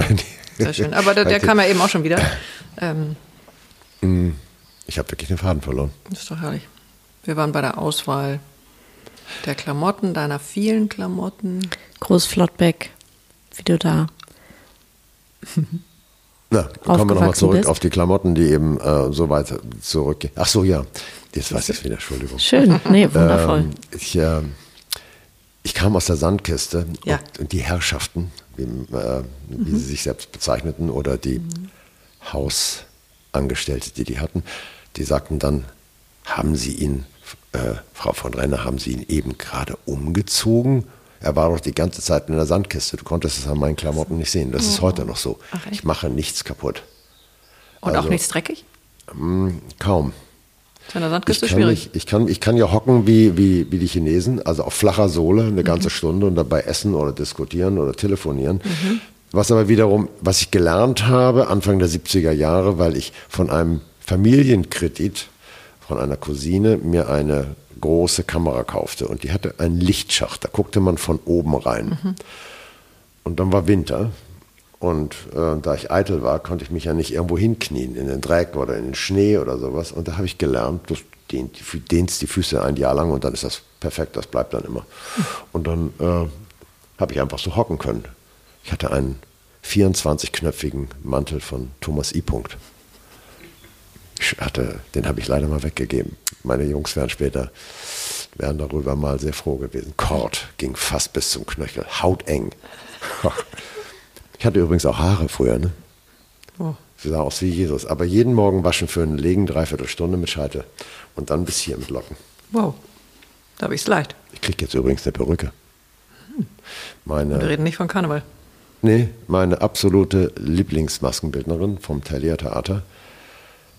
Sehr schön. Aber der, der kam ja eben auch schon wieder. Ähm, mm, ich habe wirklich den Faden verloren. Das ist doch herrlich. Wir waren bei der Auswahl der Klamotten, deiner vielen Klamotten. Großflottbeck, wie du da Na, kommen wir nochmal zurück bist. auf die Klamotten, die eben äh, so weit zurückgehen. Ach so, ja. Jetzt weiß ich es wieder, Entschuldigung. Schön, nee, wundervoll. Ähm, ich, äh, ich, kam aus der Sandkiste ja. und, die Herrschaften, wie, äh, wie mhm. sie sich selbst bezeichneten, oder die mhm. Hausangestellte, die die hatten, die sagten dann, haben Sie ihn, äh, Frau von Renner, haben Sie ihn eben gerade umgezogen? Er war doch die ganze Zeit in der Sandkiste. Du konntest es an meinen Klamotten nicht sehen. Das ist oh. heute noch so. Ach, ich mache nichts kaputt. Und also, auch nichts dreckig? Mh, mm, kaum. In der Sandkiste ich schwierig. Mich, ich, kann, ich kann ja hocken wie, wie, wie die Chinesen, also auf flacher Sohle eine ganze mhm. Stunde und dabei essen oder diskutieren oder telefonieren. Mhm. Was aber wiederum, was ich gelernt habe, Anfang der 70er Jahre, weil ich von einem Familienkredit von einer Cousine mir eine große Kamera kaufte und die hatte einen Lichtschacht, da guckte man von oben rein. Mhm. Und dann war Winter und äh, da ich eitel war, konnte ich mich ja nicht irgendwo hinknien, in den Dreck oder in den Schnee oder sowas. Und da habe ich gelernt, du dehnst die Füße ein Jahr lang und dann ist das perfekt, das bleibt dann immer. Und dann äh, habe ich einfach so hocken können. Ich hatte einen 24-knöpfigen Mantel von Thomas I. Punkt hatte, den habe ich leider mal weggegeben. Meine Jungs wären später, wären darüber mal sehr froh gewesen. Kord ging fast bis zum Knöchel, hauteng. Ich hatte übrigens auch Haare früher, ne? Oh. Sie sah aus wie Jesus. Aber jeden Morgen waschen für einen Legen, dreiviertel Stunde mit Scheite. Und dann bis hier mit Locken. Wow. Da habe ich es leicht. Ich kriege jetzt übrigens eine Perücke. Hm. Meine, Wir reden nicht von Karneval. Nee, meine absolute Lieblingsmaskenbildnerin vom Thalia Theater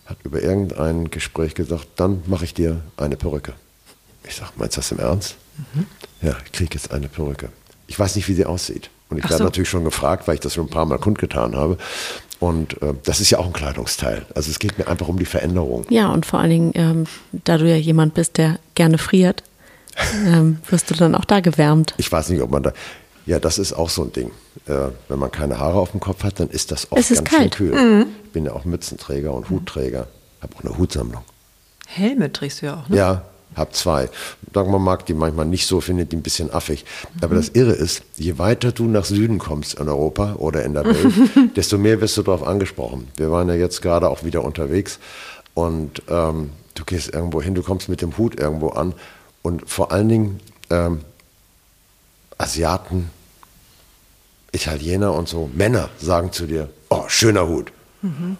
hat über irgendein Gespräch gesagt, dann mache ich dir eine Perücke. Ich sage, meinst du das im Ernst? Mhm. Ja, ich kriege jetzt eine Perücke. Ich weiß nicht, wie sie aussieht. Und ich werde so. natürlich schon gefragt, weil ich das schon ein paar Mal kundgetan habe. Und äh, das ist ja auch ein Kleidungsteil. Also es geht mir einfach um die Veränderung. Ja, und vor allen Dingen, ähm, da du ja jemand bist, der gerne friert, ähm, wirst du dann auch da gewärmt. Ich weiß nicht, ob man da. Ja, das ist auch so ein Ding. Äh, wenn man keine Haare auf dem Kopf hat, dann ist das oft ist ganz kalt. schön kühl. Mhm. Ich bin ja auch Mützenträger und Hutträger. Habe auch eine Hutsammlung. Helme trägst du ja auch, ne? Ja, habe zwei. Sagen wir mag die manchmal nicht so, findet die ein bisschen affig. Mhm. Aber das Irre ist, je weiter du nach Süden kommst in Europa oder in der Welt, desto mehr wirst du darauf angesprochen. Wir waren ja jetzt gerade auch wieder unterwegs und ähm, du gehst irgendwo hin, du kommst mit dem Hut irgendwo an und vor allen Dingen ähm, Asiaten, Italiener und so, Männer sagen zu dir, oh, schöner Hut. Mhm.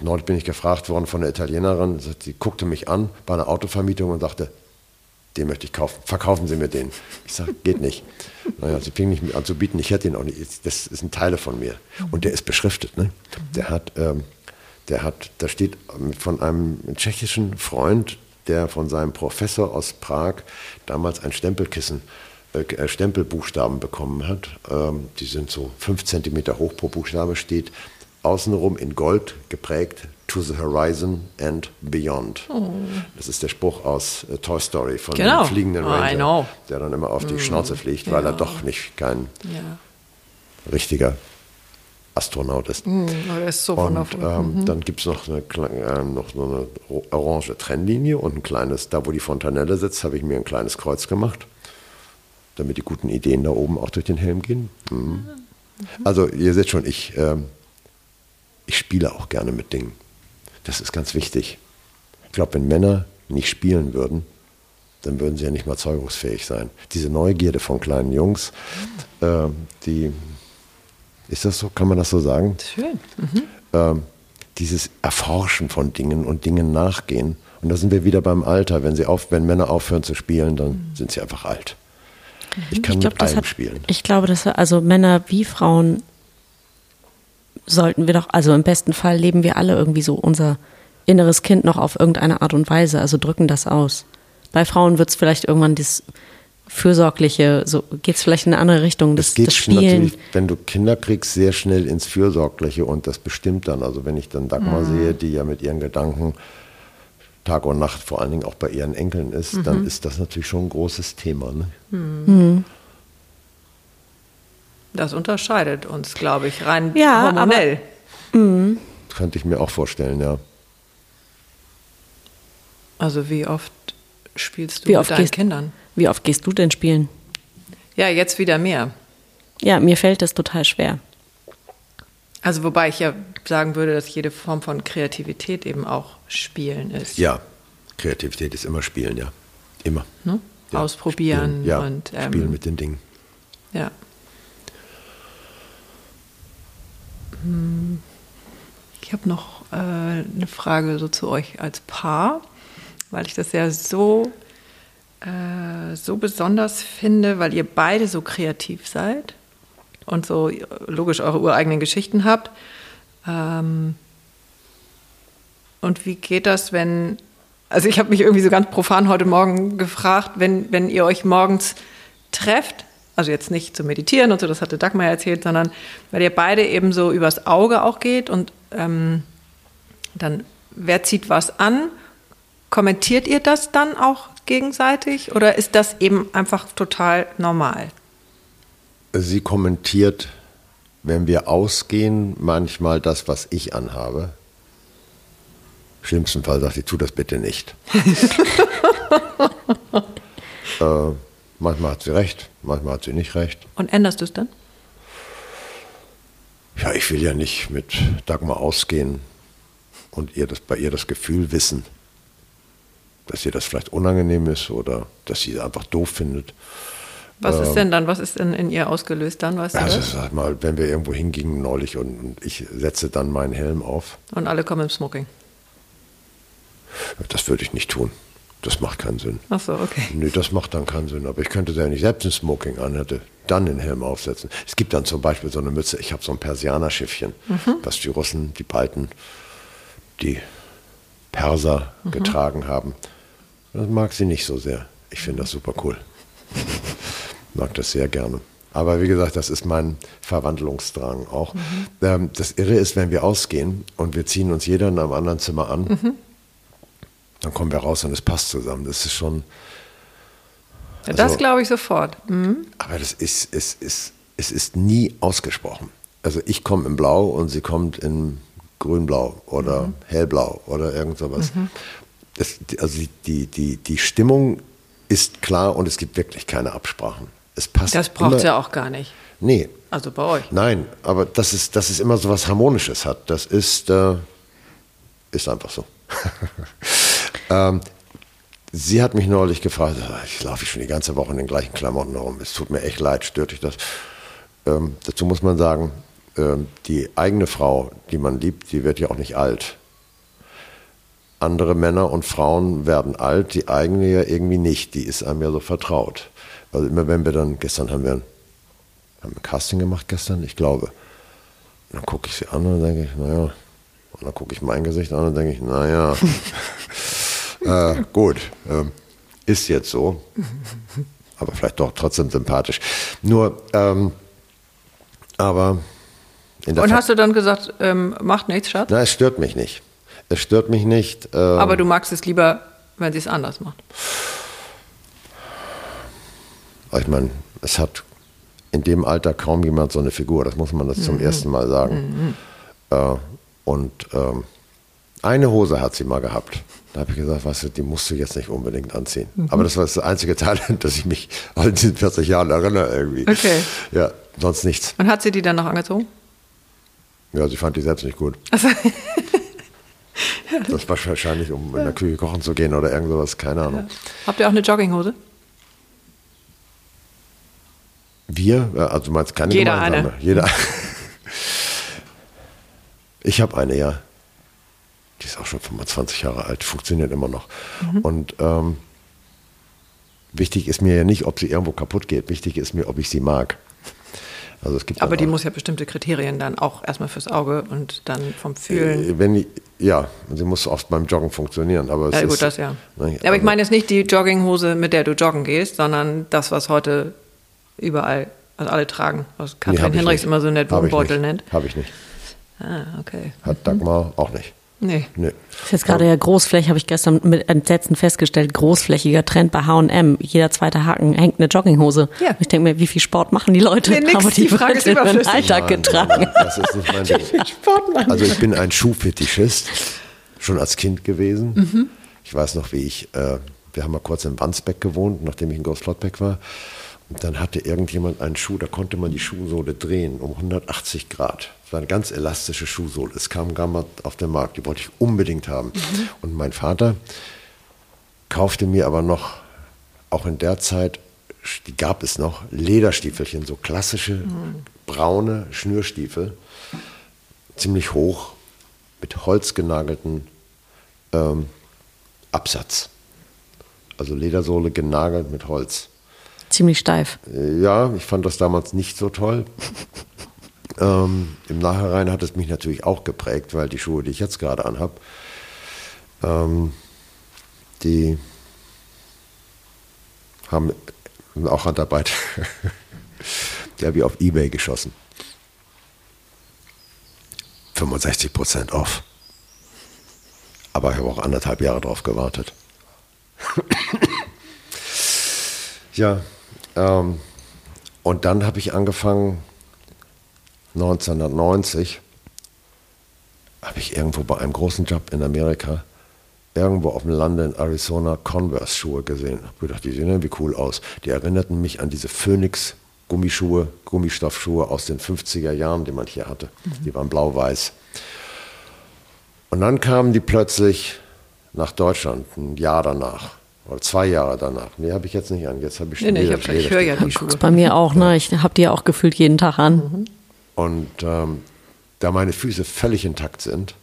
Neulich bin ich gefragt worden von der Italienerin, sie guckte mich an bei einer Autovermietung und sagte, den möchte ich kaufen, verkaufen Sie mir den. Ich sage, geht nicht. Naja, sie fing nicht an zu bieten, ich hätte ihn auch nicht. Das sind Teile von mir. Und der ist beschriftet. Ne? Der hat, ähm, der hat, da steht von einem tschechischen Freund, der von seinem Professor aus Prag damals ein Stempelkissen äh, Stempelbuchstaben bekommen hat. Ähm, die sind so fünf Zentimeter hoch pro Buchstabe, steht außenrum in Gold geprägt To the Horizon and Beyond. Oh. Das ist der Spruch aus äh, Toy Story von genau. dem fliegenden Ranger, oh, der dann immer auf die mm. Schnauze fliegt, weil ja. er doch nicht kein ja. richtiger Astronaut ist. Mm, ist so und ähm, mhm. dann gibt es noch, eine, äh, noch eine orange Trennlinie und ein kleines, da wo die Fontanelle sitzt, habe ich mir ein kleines Kreuz gemacht, damit die guten Ideen da oben auch durch den Helm gehen. Mhm. Mhm. Also ihr seht schon, ich, äh, ich spiele auch gerne mit Dingen. Das ist ganz wichtig. Ich glaube, wenn Männer nicht spielen würden, dann würden sie ja nicht mal zeugungsfähig sein. Diese Neugierde von kleinen Jungs, äh, die, ist das so, kann man das so sagen? Schön. Mhm. Ähm, dieses Erforschen von Dingen und Dingen nachgehen. Und da sind wir wieder beim Alter. Wenn, sie auf, wenn Männer aufhören zu spielen, dann mhm. sind sie einfach alt. Ich kann ich glaub, mit allem hat, spielen. Ich glaube, dass also Männer wie Frauen sollten wir doch, also im besten Fall leben wir alle irgendwie so unser inneres Kind noch auf irgendeine Art und Weise, also drücken das aus. Bei Frauen wird es vielleicht irgendwann das Fürsorgliche, so geht es vielleicht in eine andere Richtung. Das, es geht das Spielen. natürlich, wenn du Kinder kriegst, sehr schnell ins Fürsorgliche und das bestimmt dann. Also wenn ich dann Dagmar mhm. sehe, die ja mit ihren Gedanken Tag und Nacht vor allen Dingen auch bei ihren Enkeln ist, mhm. dann ist das natürlich schon ein großes Thema. Ne? Mhm. Das unterscheidet uns, glaube ich, rein ja, hormonell. Aber, mhm. Könnte ich mir auch vorstellen, ja. Also wie oft spielst du wie mit deinen gehst, Kindern? Wie oft gehst du denn spielen? Ja, jetzt wieder mehr. Ja, mir fällt das total schwer. Also wobei ich ja sagen würde, dass jede Form von Kreativität eben auch Spielen ist. Ja, Kreativität ist immer Spielen, ja. Immer. Ne? Ja. Ausprobieren spielen, ja. und ähm, spielen mit den Dingen. Ja. Hm. Ich habe noch äh, eine Frage so zu euch als Paar, weil ich das ja so, äh, so besonders finde, weil ihr beide so kreativ seid und so logisch eure ureigenen Geschichten habt. Ähm, und wie geht das, wenn, also ich habe mich irgendwie so ganz profan heute Morgen gefragt, wenn, wenn ihr euch morgens trefft, also jetzt nicht zu meditieren und so, das hatte Dagmar erzählt, sondern weil ihr beide eben so übers Auge auch geht und ähm, dann, wer zieht was an? Kommentiert ihr das dann auch gegenseitig oder ist das eben einfach total normal? Sie kommentiert, wenn wir ausgehen, manchmal das, was ich anhabe. Im schlimmsten Fall sagt sie, tu das bitte nicht. äh, manchmal hat sie recht, manchmal hat sie nicht recht. Und änderst du es dann? Ja, ich will ja nicht mit Dagmar ausgehen und ihr das, bei ihr das Gefühl wissen, dass ihr das vielleicht unangenehm ist oder dass sie es einfach doof findet. Was ist ähm, denn dann, was ist denn in ihr ausgelöst dann, weißt du also, sag mal, wenn wir irgendwo hingingen neulich und ich setze dann meinen Helm auf. Und alle kommen im Smoking. Das würde ich nicht tun. Das macht keinen Sinn. Ach so, okay. Nee, das macht dann keinen Sinn. Aber ich könnte ja nicht selbst ein Smoking anhätte, dann den Helm aufsetzen. Es gibt dann zum Beispiel so eine Mütze, ich habe so ein Persianerschiffchen, mhm. was die Russen, die Balten, die Perser mhm. getragen haben. Das mag sie nicht so sehr. Ich finde das super cool mag das sehr gerne. Aber wie gesagt, das ist mein Verwandlungsdrang auch. Mhm. Ähm, das Irre ist, wenn wir ausgehen und wir ziehen uns jeder in einem anderen Zimmer an, mhm. Dann kommen wir raus und es passt zusammen. Das ist schon. Also, das glaube ich sofort. Mhm. Aber das ist, es, ist, es ist nie ausgesprochen. Also ich komme in Blau und sie kommt in Grünblau oder mhm. Hellblau oder irgend sowas. Mhm. Das, also die, die, die Stimmung ist klar und es gibt wirklich keine Absprachen. Es passt. Das braucht es ja auch gar nicht. Nee. Also bei euch. Nein, aber das ist, dass es immer so was Harmonisches hat, das ist, äh, ist einfach so. ähm, sie hat mich neulich gefragt, ich laufe schon die ganze Woche in den gleichen Klamotten herum, es tut mir echt leid, stört dich das? Ähm, dazu muss man sagen, ähm, die eigene Frau, die man liebt, die wird ja auch nicht alt. Andere Männer und Frauen werden alt, die eigene ja irgendwie nicht, die ist einem ja so vertraut. Also immer wenn wir dann, gestern haben wir ein, haben ein Casting gemacht, gestern, ich glaube. Und dann gucke ich sie an und denke ich, naja. Und dann gucke ich mein Gesicht an und denke ich, naja. äh, gut, äh, ist jetzt so. Aber vielleicht doch trotzdem sympathisch. Nur, ähm, aber. und hast du dann gesagt, ähm, macht nichts, Schatz? Nein, es stört mich nicht. Es stört mich nicht. Ähm, aber du magst es lieber, wenn sie es anders macht. ich meine, es hat in dem Alter kaum jemand so eine Figur. Das muss man das mhm. zum ersten Mal sagen. Mhm. Äh, und ähm, eine Hose hat sie mal gehabt. Da habe ich gesagt, weißt du, die musst du jetzt nicht unbedingt anziehen. Mhm. Aber das war das einzige Talent, das ich mich an diesen 40 Jahren erinnere irgendwie. Okay. Ja, sonst nichts. Und hat sie die dann noch angezogen? Ja, sie fand die selbst nicht gut. Also das war wahrscheinlich, um in der Küche kochen zu gehen oder irgend sowas, keine Ahnung. Ja. Habt ihr auch eine Jogginghose? Wir, also du meinst keine Jeder gemeinsame? Eine. Jeder. ich habe eine, ja. Die ist auch schon 25 Jahre alt, funktioniert immer noch. Mhm. Und ähm, wichtig ist mir ja nicht, ob sie irgendwo kaputt geht. Wichtig ist mir, ob ich sie mag. Also es gibt Aber die muss ja bestimmte Kriterien dann auch erstmal fürs Auge und dann vom Fühlen. Äh, wenn, ja, sie muss oft beim Joggen funktionieren. Aber ja, gut, ist, das ja. Ne, aber ich meine jetzt nicht die Jogginghose, mit der du joggen gehst, sondern das, was heute überall, also alle tragen, was Katrin nee, Henrichs immer so nett Wohnbeutel nennt. Habe ich nicht. Ah, okay. Hat Dagmar auch nicht. Nee. nee. Das ist jetzt gerade ja großflächig, habe ich gestern mit Entsetzen festgestellt, großflächiger Trend bei H&M. Jeder zweite Haken hängt eine Jogginghose. Ja. Ich denke mir, wie viel Sport machen die Leute? Nee, nix, Aber die, die Frage ist überflüssig. Alltag getragen. Das ist nicht mein Ding. Sport also ich bin ein Schuhfetischist, schon als Kind gewesen. Mhm. Ich weiß noch, wie ich, äh, wir haben mal kurz in Wandsbeck gewohnt, nachdem ich in Großflottbeck war. Und dann hatte irgendjemand einen Schuh, da konnte man die Schuhsohle drehen um 180 Grad war eine ganz elastische Schuhsohle. Es kam gar auf den Markt, die wollte ich unbedingt haben. Mhm. Und mein Vater kaufte mir aber noch, auch in der Zeit, die gab es noch, Lederstiefelchen, so klassische mhm. braune Schnürstiefel, ziemlich hoch, mit holzgenagelten ähm, Absatz. Also Ledersohle genagelt mit Holz. Ziemlich steif. Äh, ja, ich fand das damals nicht so toll. Ähm, Im Nachhinein hat es mich natürlich auch geprägt, weil die Schuhe, die ich jetzt gerade anhabe, ähm, die haben auch Handarbeit, die habe ich auf Ebay geschossen. 65 Prozent off. Aber ich habe auch anderthalb Jahre drauf gewartet. ja, ähm, und dann habe ich angefangen, 1990 habe ich irgendwo bei einem großen Job in Amerika irgendwo auf dem Lande in Arizona Converse-Schuhe gesehen. Ich habe gedacht, die sehen irgendwie cool aus. Die erinnerten mich an diese Phoenix Gummischuhe, Gummistoffschuhe aus den 50er Jahren, die man hier hatte. Mhm. Die waren blau-weiß. Und dann kamen die plötzlich nach Deutschland, ein Jahr danach. Oder zwei Jahre danach. Nee, habe ich jetzt nicht an. Jetzt habe ich schon nee, nee, ich, ich höre ja die Schuhe. Bei mir auch, ne? Ich habe die auch gefühlt jeden Tag an. Mhm. Und ähm, da meine Füße völlig intakt sind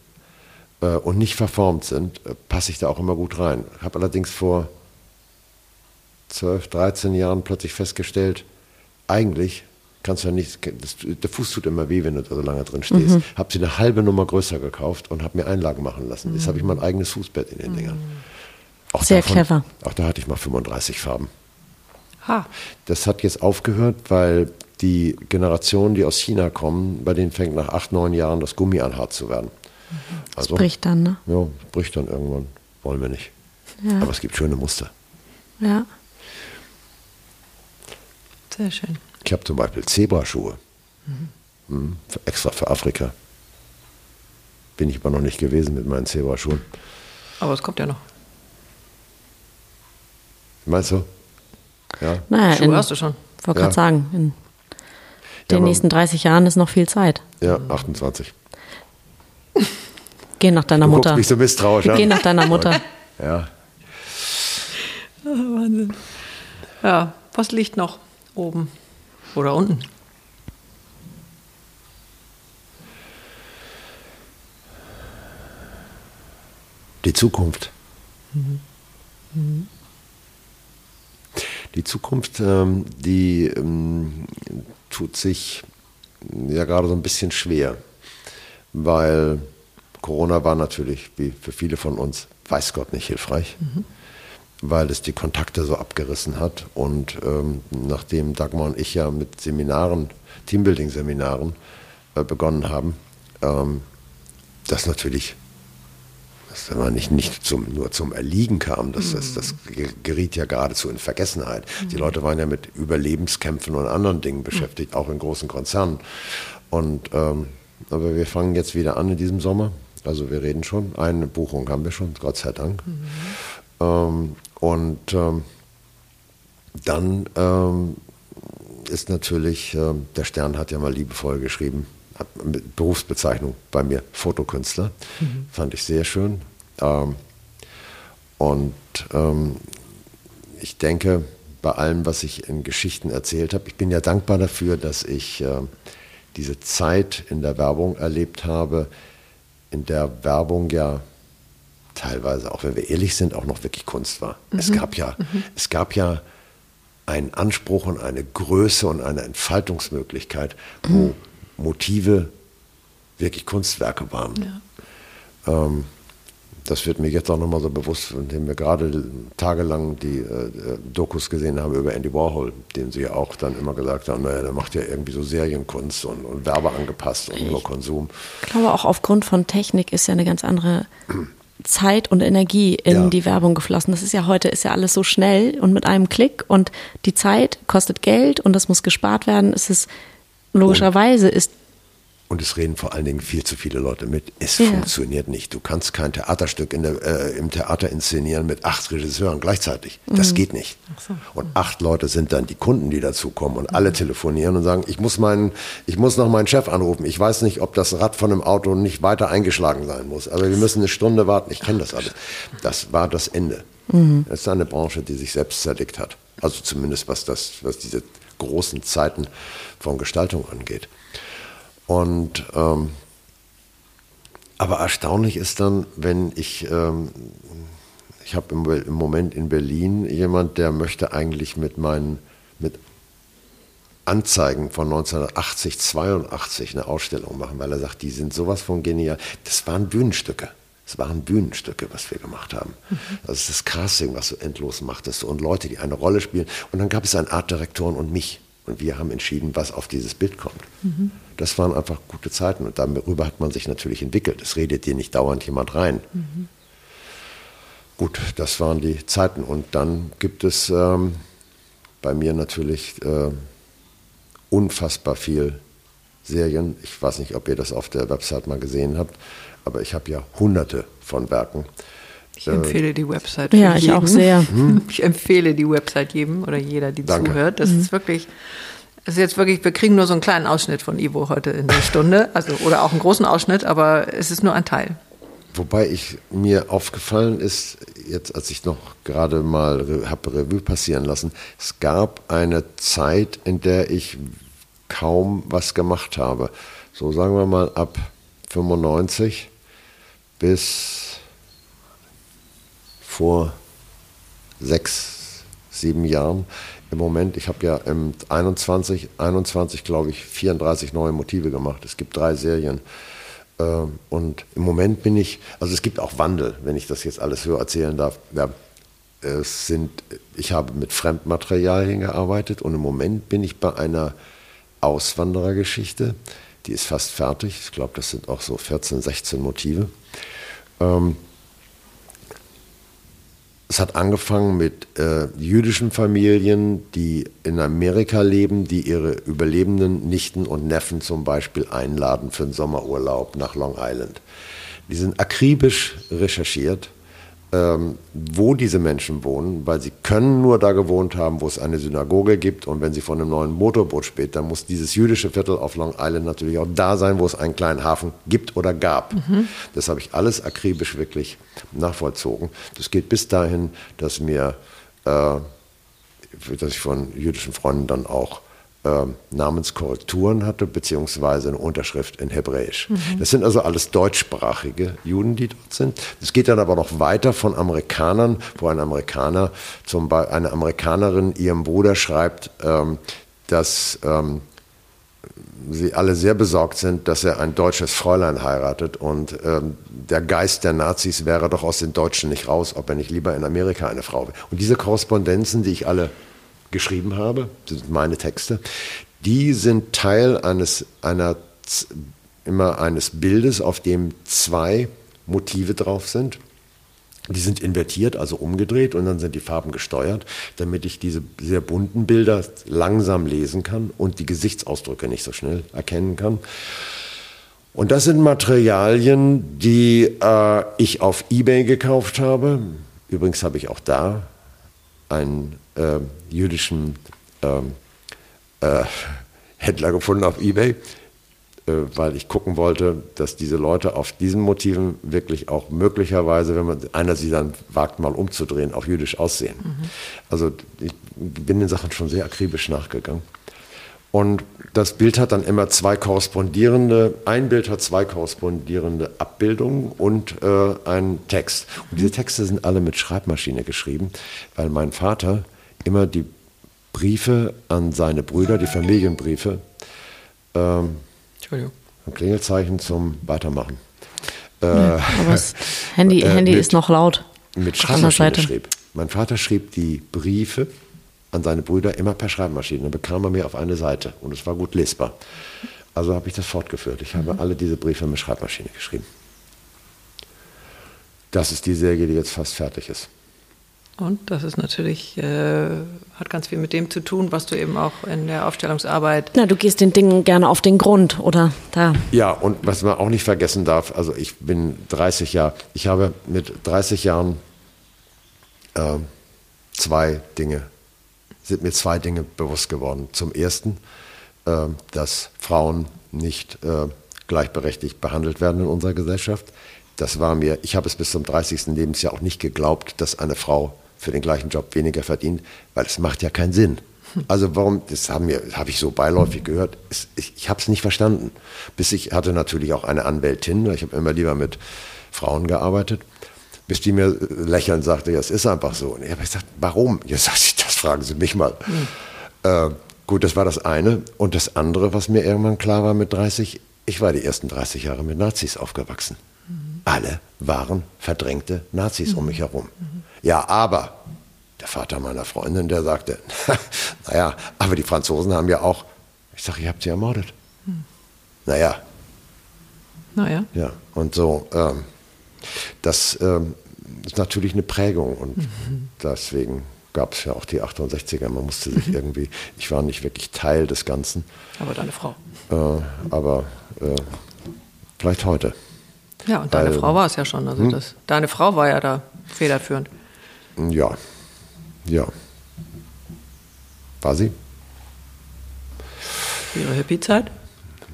äh, und nicht verformt sind, äh, passe ich da auch immer gut rein. Habe allerdings vor 12, 13 Jahren plötzlich festgestellt, eigentlich kannst du ja nicht, das, der Fuß tut immer weh, wenn du da so lange drin stehst. Mhm. Habe sie eine halbe Nummer größer gekauft und habe mir Einlagen machen lassen. Mhm. Jetzt habe ich mein eigenes Fußbett in den Dingern. Auch Sehr davon, clever. Auch da hatte ich mal 35 Farben. Ha. Das hat jetzt aufgehört, weil die Generationen, die aus China kommen, bei denen fängt nach acht, neun Jahren das Gummi an hart zu werden. Das also, bricht dann, ne? Ja, bricht dann irgendwann. Wollen wir nicht. Ja. Aber es gibt schöne Muster. Ja. Sehr schön. Ich habe zum Beispiel Zebraschuhe. Mhm. Mhm, extra für Afrika. Bin ich aber noch nicht gewesen mit meinen Zebraschuhen. Aber es kommt ja noch. Meinst du? Ja. Naja, Schuhe hast du schon. Wollte ja. gerade sagen, in den nächsten 30 Jahren ist noch viel Zeit. Ja, 28. Geh nach deiner du Mutter. Mich so misstrauisch Geh nach deiner Mutter. ja. Oh, Wahnsinn. Ja, was liegt noch oben oder unten? Die Zukunft. Mhm. Mhm. Die Zukunft, ähm, die ähm, tut sich ja gerade so ein bisschen schwer, weil Corona war natürlich, wie für viele von uns, weiß Gott nicht hilfreich, mhm. weil es die Kontakte so abgerissen hat. Und ähm, nachdem Dagmar und ich ja mit Seminaren, Teambuilding-Seminaren äh, begonnen haben, ähm, das natürlich dass man nicht, nicht zum, nur zum Erliegen kam. Das, das, das geriet ja geradezu in Vergessenheit. Die Leute waren ja mit Überlebenskämpfen und anderen Dingen beschäftigt, auch in großen Konzernen. Und, ähm, aber wir fangen jetzt wieder an in diesem Sommer. Also wir reden schon. Eine Buchung haben wir schon, Gott sei Dank. Mhm. Ähm, und ähm, dann ähm, ist natürlich, äh, der Stern hat ja mal liebevoll geschrieben, Berufsbezeichnung bei mir, Fotokünstler. Mhm. Fand ich sehr schön. Ähm, und ähm, ich denke, bei allem, was ich in Geschichten erzählt habe, ich bin ja dankbar dafür, dass ich äh, diese Zeit in der Werbung erlebt habe, in der Werbung ja teilweise, auch wenn wir ehrlich sind, auch noch wirklich Kunst war. Mhm. Es gab ja, mhm. es gab ja einen Anspruch und eine Größe und eine Entfaltungsmöglichkeit, wo. Motive wirklich Kunstwerke waren. Ja. Ähm, das wird mir jetzt auch nochmal so bewusst, indem wir gerade tagelang die äh, Dokus gesehen haben über Andy Warhol, den sie ja auch dann immer gesagt haben, naja, der macht ja irgendwie so Serienkunst und, und Werbe angepasst und nur Konsum. Ich glaube auch aufgrund von Technik ist ja eine ganz andere Zeit und Energie in ja. die Werbung geflossen. Das ist ja heute, ist ja alles so schnell und mit einem Klick und die Zeit kostet Geld und das muss gespart werden. Es ist logischerweise ist und es reden vor allen Dingen viel zu viele Leute mit. Es ja. funktioniert nicht. Du kannst kein Theaterstück der, äh, im Theater inszenieren mit acht Regisseuren gleichzeitig. Das mhm. geht nicht. So. Und acht Leute sind dann die Kunden, die dazukommen und mhm. alle telefonieren und sagen, ich muss meinen, ich muss noch meinen Chef anrufen. Ich weiß nicht, ob das Rad von einem Auto nicht weiter eingeschlagen sein muss. Aber wir müssen eine Stunde warten. Ich kenne das alles. Das war das Ende. Mhm. Das ist eine Branche, die sich selbst zerdickt hat. Also zumindest was das, was diese großen Zeiten von Gestaltung angeht. Und ähm, aber erstaunlich ist dann, wenn ich, ähm, ich habe im, im, Moment in Berlin jemand, der möchte eigentlich mit meinen, mit Anzeigen von 1980, 82 eine Ausstellung machen, weil er sagt, die sind sowas von genial. Das waren Bühnenstücke. Das waren Bühnenstücke, was wir gemacht haben. Mhm. Das ist das Casting, was du endlos machtest und Leute, die eine Rolle spielen. Und dann gab es einen Artdirektoren und mich. Und wir haben entschieden, was auf dieses Bild kommt. Mhm. Das waren einfach gute Zeiten und darüber hat man sich natürlich entwickelt. Es redet dir nicht dauernd jemand rein. Mhm. Gut, das waren die Zeiten. Und dann gibt es ähm, bei mir natürlich äh, unfassbar viel Serien. Ich weiß nicht, ob ihr das auf der Website mal gesehen habt, aber ich habe ja hunderte von Werken. Ich empfehle die Website. Ja, ich jeden. auch sehr. Hm? Ich empfehle die Website jedem oder jeder, die Danke. zuhört. Das mhm. ist wirklich, das ist jetzt wirklich, wir kriegen nur so einen kleinen Ausschnitt von Ivo heute in der Stunde, also oder auch einen großen Ausschnitt, aber es ist nur ein Teil. Wobei ich mir aufgefallen ist, jetzt als ich noch gerade mal habe Revue passieren lassen, es gab eine Zeit, in der ich kaum was gemacht habe. So sagen wir mal ab 95 bis vor sechs, sieben Jahren. Im Moment, ich habe ja im 21, 21 glaube ich, 34 neue Motive gemacht. Es gibt drei Serien. Ähm, und im Moment bin ich, also es gibt auch Wandel, wenn ich das jetzt alles so erzählen darf. Ja, es sind, ich habe mit Fremdmaterialien gearbeitet und im Moment bin ich bei einer Auswanderergeschichte. Die ist fast fertig. Ich glaube, das sind auch so 14, 16 Motive. Ähm, es hat angefangen mit äh, jüdischen Familien, die in Amerika leben, die ihre überlebenden Nichten und Neffen zum Beispiel einladen für einen Sommerurlaub nach Long Island. Die sind akribisch recherchiert ähm, wo diese Menschen wohnen, weil sie können nur da gewohnt haben, wo es eine Synagoge gibt. Und wenn sie von einem neuen Motorboot spielt, dann muss dieses jüdische Viertel auf Long Island natürlich auch da sein, wo es einen kleinen Hafen gibt oder gab. Mhm. Das habe ich alles akribisch wirklich nachvollzogen. Das geht bis dahin, dass mir, äh, dass ich von jüdischen Freunden dann auch äh, Namenskorrekturen hatte, beziehungsweise eine Unterschrift in Hebräisch. Mhm. Das sind also alles deutschsprachige Juden, die dort sind. Es geht dann aber noch weiter von Amerikanern, wo ein Amerikaner, zum Beispiel eine Amerikanerin ihrem Bruder schreibt, ähm, dass ähm, sie alle sehr besorgt sind, dass er ein deutsches Fräulein heiratet und ähm, der Geist der Nazis wäre doch aus den Deutschen nicht raus, ob er nicht lieber in Amerika eine Frau will. Und diese Korrespondenzen, die ich alle geschrieben habe, das sind meine Texte, die sind Teil eines, einer, immer eines Bildes, auf dem zwei Motive drauf sind. Die sind invertiert, also umgedreht und dann sind die Farben gesteuert, damit ich diese sehr bunten Bilder langsam lesen kann und die Gesichtsausdrücke nicht so schnell erkennen kann. Und das sind Materialien, die äh, ich auf eBay gekauft habe. Übrigens habe ich auch da einen äh, jüdischen ähm, äh, Händler gefunden auf eBay, äh, weil ich gucken wollte, dass diese Leute auf diesen Motiven wirklich auch möglicherweise, wenn man einer sie dann wagt, mal umzudrehen, auch jüdisch aussehen. Mhm. Also ich bin den Sachen schon sehr akribisch nachgegangen. Und das Bild hat dann immer zwei korrespondierende, ein Bild hat zwei korrespondierende Abbildungen und äh, einen Text. Und diese Texte sind alle mit Schreibmaschine geschrieben, weil mein Vater immer die Briefe an seine Brüder, die Familienbriefe, ähm, Entschuldigung. ein Klingelzeichen zum Weitermachen. Äh, ja, aber das Handy, äh, Handy mit, ist noch laut. Mit Schreibmaschine schrieb. Mein Vater schrieb die Briefe an seine Brüder immer per Schreibmaschine. Dann bekam er mir auf eine Seite und es war gut lesbar. Also habe ich das fortgeführt. Ich habe mhm. alle diese Briefe mit Schreibmaschine geschrieben. Das ist die Serie, die jetzt fast fertig ist. Und das ist natürlich, äh, hat ganz viel mit dem zu tun, was du eben auch in der Aufstellungsarbeit. Na, du gehst den Dingen gerne auf den Grund, oder da. Ja, und was man auch nicht vergessen darf, also ich bin 30 Jahre, ich habe mit 30 Jahren äh, zwei Dinge sind mir zwei Dinge bewusst geworden. Zum Ersten, äh, dass Frauen nicht äh, gleichberechtigt behandelt werden in unserer Gesellschaft. Das war mir, ich habe es bis zum 30. Lebensjahr auch nicht geglaubt, dass eine Frau für den gleichen Job weniger verdient, weil es macht ja keinen Sinn. Also warum, das haben wir, habe ich so beiläufig gehört, ich, ich habe es nicht verstanden. Bis ich hatte natürlich auch eine Anwältin, ich habe immer lieber mit Frauen gearbeitet, bis die mir lächelnd sagte, ja, es ist einfach so. Und ich habe gesagt, warum? Jetzt sagt sie, das fragen Sie mich mal. Mhm. Äh, gut, das war das eine. Und das andere, was mir irgendwann klar war mit 30, ich war die ersten 30 Jahre mit Nazis aufgewachsen. Mhm. Alle waren verdrängte Nazis mhm. um mich herum. Mhm. Ja, aber der Vater meiner Freundin, der sagte, naja, aber die Franzosen haben ja auch, ich sage, ihr habt sie ermordet. Mhm. Naja. Naja. Ja, und so. Ähm, das ähm, ist natürlich eine Prägung und mhm. deswegen gab es ja auch die 68er. Man musste sich mhm. irgendwie, ich war nicht wirklich Teil des Ganzen. Aber deine Frau. Äh, aber äh, vielleicht heute. Ja, und deine Weil, Frau war es ja schon. Also hm? das, deine Frau war ja da federführend. Ja, ja. War sie? Ihre Hippie-Zeit?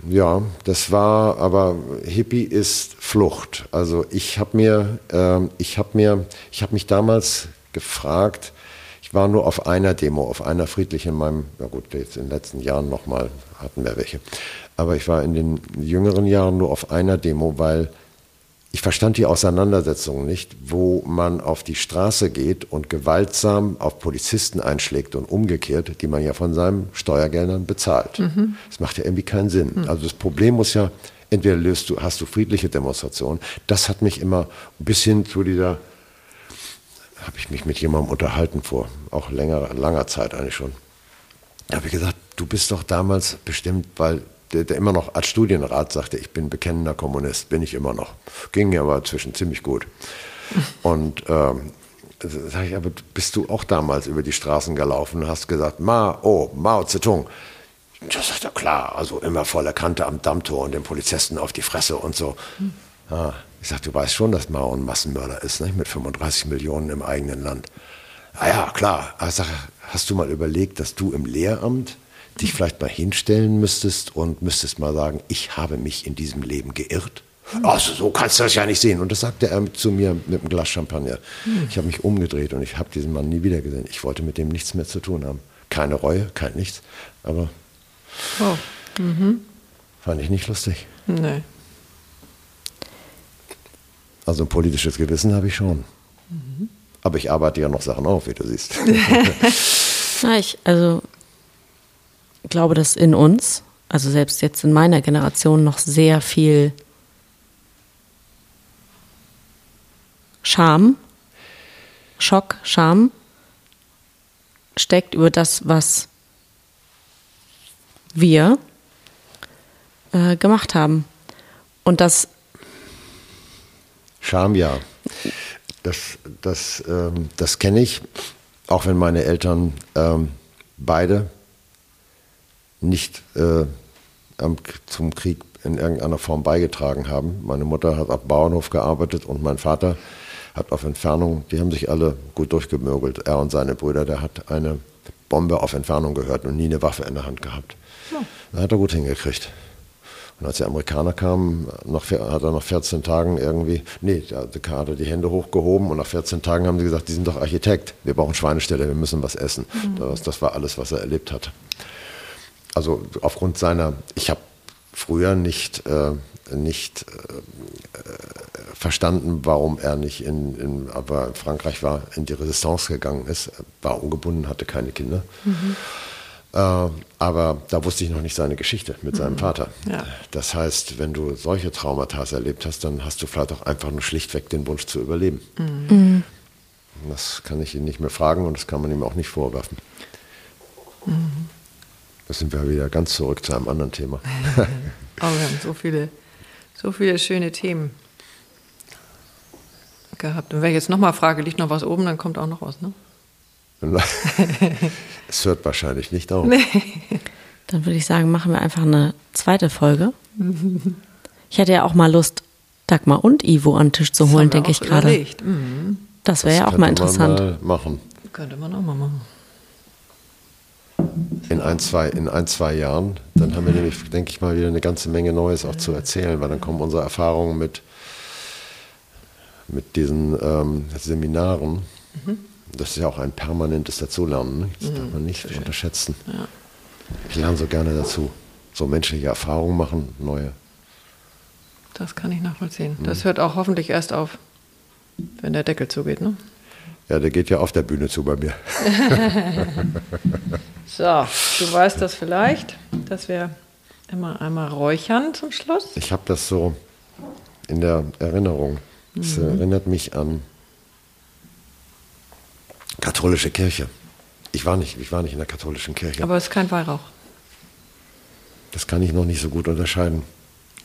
Ja, das war, aber Hippie ist Flucht. Also ich habe mir, äh, ich habe mir, ich habe mich damals gefragt. Ich war nur auf einer Demo, auf einer friedlichen in meinem, ja gut, jetzt in den letzten Jahren nochmal hatten wir welche. Aber ich war in den jüngeren Jahren nur auf einer Demo, weil ich verstand die Auseinandersetzung nicht, wo man auf die Straße geht und gewaltsam auf Polizisten einschlägt und umgekehrt, die man ja von seinen Steuergeldern bezahlt. Mhm. Das macht ja irgendwie keinen Sinn. Mhm. Also das Problem muss ja, entweder löst du, hast du friedliche Demonstrationen. Das hat mich immer bis hin zu dieser, habe ich mich mit jemandem unterhalten vor, auch länger, langer Zeit eigentlich schon. Da habe ich gesagt, du bist doch damals bestimmt, weil der, der, immer noch als Studienrat sagte, ich bin bekennender Kommunist, bin ich immer noch. Ging mir aber zwischen ziemlich gut. Und ähm, sag ich, aber bist du auch damals über die Straßen gelaufen und hast gesagt, Ma, oh, Mao Zedong. Das sagt er klar, also immer voller Kante am Dammtor und den Polizisten auf die Fresse und so. Ja, ich sag, du weißt schon, dass Mao ein Massenmörder ist, nicht? mit 35 Millionen im eigenen Land. Ah ja, klar. Ich sag, hast du mal überlegt, dass du im Lehramt dich vielleicht mal hinstellen müsstest und müsstest mal sagen, ich habe mich in diesem Leben geirrt. Also so kannst du das ja nicht sehen. Und das sagte er zu mir mit einem Glas Champagner. Hm. Ich habe mich umgedreht und ich habe diesen Mann nie wieder gesehen. Ich wollte mit dem nichts mehr zu tun haben. Keine Reue, kein nichts. Aber oh. mhm. fand ich nicht lustig. Nee. Also ein politisches Gewissen habe ich schon. Mhm. Aber ich arbeite ja noch Sachen auf, wie du siehst. Na, ich, also glaube, dass in uns, also selbst jetzt in meiner Generation, noch sehr viel Scham, Schock, Scham steckt über das, was wir äh, gemacht haben. Und das Scham, ja. Das, das, ähm, das kenne ich, auch wenn meine Eltern ähm, beide nicht äh, am, zum Krieg in irgendeiner Form beigetragen haben. Meine Mutter hat auf Bauernhof gearbeitet und mein Vater hat auf Entfernung, die haben sich alle gut durchgemögelt. Er und seine Brüder, der hat eine Bombe auf Entfernung gehört und nie eine Waffe in der Hand gehabt. Ja. Da hat er gut hingekriegt. Und als die Amerikaner kamen, noch, hat er nach 14 Tagen irgendwie, nee, da hat er die Hände hochgehoben und nach 14 Tagen haben sie gesagt, die sind doch Architekt, wir brauchen Schweineställe, wir müssen was essen. Mhm. Das, das war alles, was er erlebt hat. Also aufgrund seiner, ich habe früher nicht, äh, nicht äh, verstanden, warum er nicht in, in, aber Frankreich war, in die Resistance gegangen ist, war ungebunden, hatte keine Kinder. Mhm. Äh, aber da wusste ich noch nicht seine Geschichte mit mhm. seinem Vater. Ja. Das heißt, wenn du solche Traumata erlebt hast, dann hast du vielleicht auch einfach nur schlichtweg den Wunsch zu überleben. Mhm. Das kann ich ihn nicht mehr fragen und das kann man ihm auch nicht vorwerfen. Mhm. Da sind wir wieder ganz zurück zu einem anderen Thema. Aber wir haben so viele, so viele schöne Themen gehabt. Und wenn ich jetzt nochmal frage, liegt noch was oben, dann kommt auch noch was, ne? es hört wahrscheinlich nicht auf. Nee. Dann würde ich sagen, machen wir einfach eine zweite Folge. Ich hätte ja auch mal Lust, Dagmar und Ivo an den Tisch zu holen, denke ich gerade. Mhm. Das wäre ja auch mal interessant. Man mal machen. Könnte man auch mal machen. In ein, zwei, in ein, zwei Jahren, dann haben wir nämlich, denke ich mal, wieder eine ganze Menge Neues auch zu erzählen, weil dann kommen unsere Erfahrungen mit, mit diesen ähm, Seminaren. Mhm das ist ja auch ein permanentes Dazulernen. Ne? Das mhm, darf man nicht schön. unterschätzen. Ja. Ich lerne so gerne dazu. So menschliche Erfahrungen machen, neue. Das kann ich nachvollziehen. Mhm. Das hört auch hoffentlich erst auf, wenn der Deckel zugeht, ne? Ja, der geht ja auf der Bühne zu bei mir. so, du weißt das vielleicht, dass wir immer einmal räuchern zum Schluss. Ich habe das so in der Erinnerung. Es mhm. erinnert mich an Katholische Kirche. Ich war nicht, ich war nicht in der katholischen Kirche. Aber es ist kein Weihrauch. Das kann ich noch nicht so gut unterscheiden.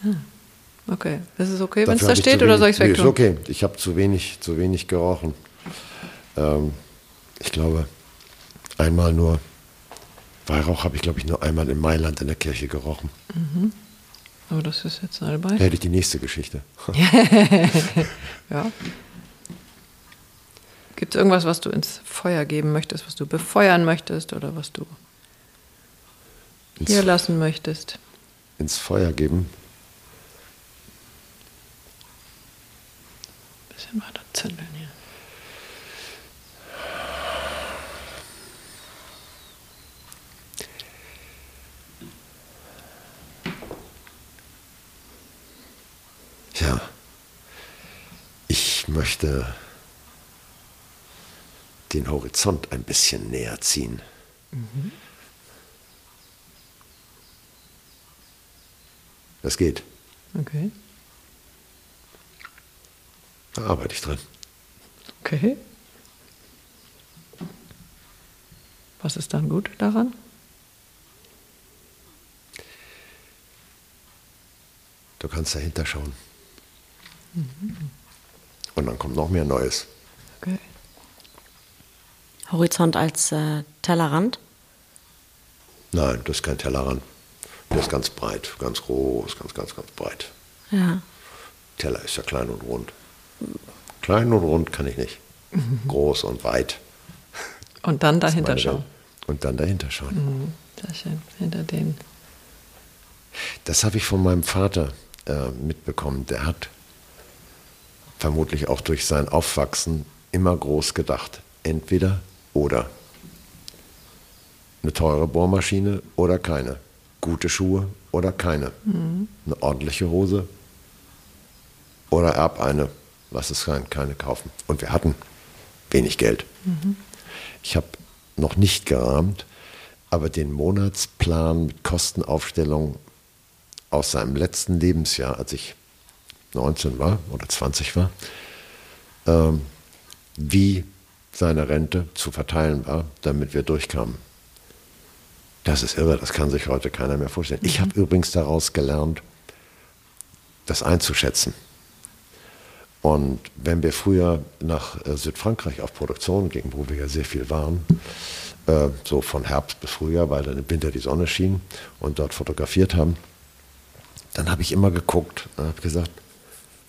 Ah, okay. Das ist okay, wenn es da steht, oder soll ich es wegtun? Nee, ist okay. Ich habe zu wenig, zu wenig gerochen. Ähm, ich glaube, einmal nur, Weihrauch habe ich, glaube ich, nur einmal in Mailand in der Kirche gerochen. Mhm. Aber das ist jetzt albei. Da hätte ich die nächste Geschichte. ja. Gibt es irgendwas, was du ins Feuer geben möchtest, was du befeuern möchtest oder was du ins hier lassen möchtest? Ins Feuer geben? Bisschen weiter zündeln hier. Ja, ich möchte den Horizont ein bisschen näher ziehen. Mhm. Das geht. Okay. Da arbeite ich dran. Okay. Was ist dann gut daran? Du kannst dahinter schauen. Mhm. Und dann kommt noch mehr Neues. Okay. Horizont als äh, Tellerrand? Nein, das ist kein Tellerrand. Der ist ganz breit, ganz groß, ganz, ganz, ganz breit. Ja. Teller ist ja klein und rund. Klein und rund kann ich nicht. Mhm. Groß und weit. Und dann dahinter schauen. Und dann dahinter schauen. Mhm, sehr schön, hinter denen. Das habe ich von meinem Vater äh, mitbekommen. Der hat vermutlich auch durch sein Aufwachsen immer groß gedacht. Entweder oder. Eine teure Bohrmaschine oder keine. Gute Schuhe oder keine. Mhm. Eine ordentliche Hose oder erb eine. Lass es sein, keine kaufen. Und wir hatten wenig Geld. Mhm. Ich habe noch nicht gerahmt, aber den Monatsplan mit Kostenaufstellung aus seinem letzten Lebensjahr, als ich 19 war oder 20 war, ähm, wie seine Rente zu verteilen war, damit wir durchkamen. Das ist irre, das kann sich heute keiner mehr vorstellen. Ich mhm. habe übrigens daraus gelernt, das einzuschätzen. Und wenn wir früher nach äh, Südfrankreich auf Produktion gingen, wo wir ja sehr viel waren, äh, so von Herbst bis Frühjahr, weil dann im Winter die Sonne schien und dort fotografiert haben, dann habe ich immer geguckt und habe gesagt,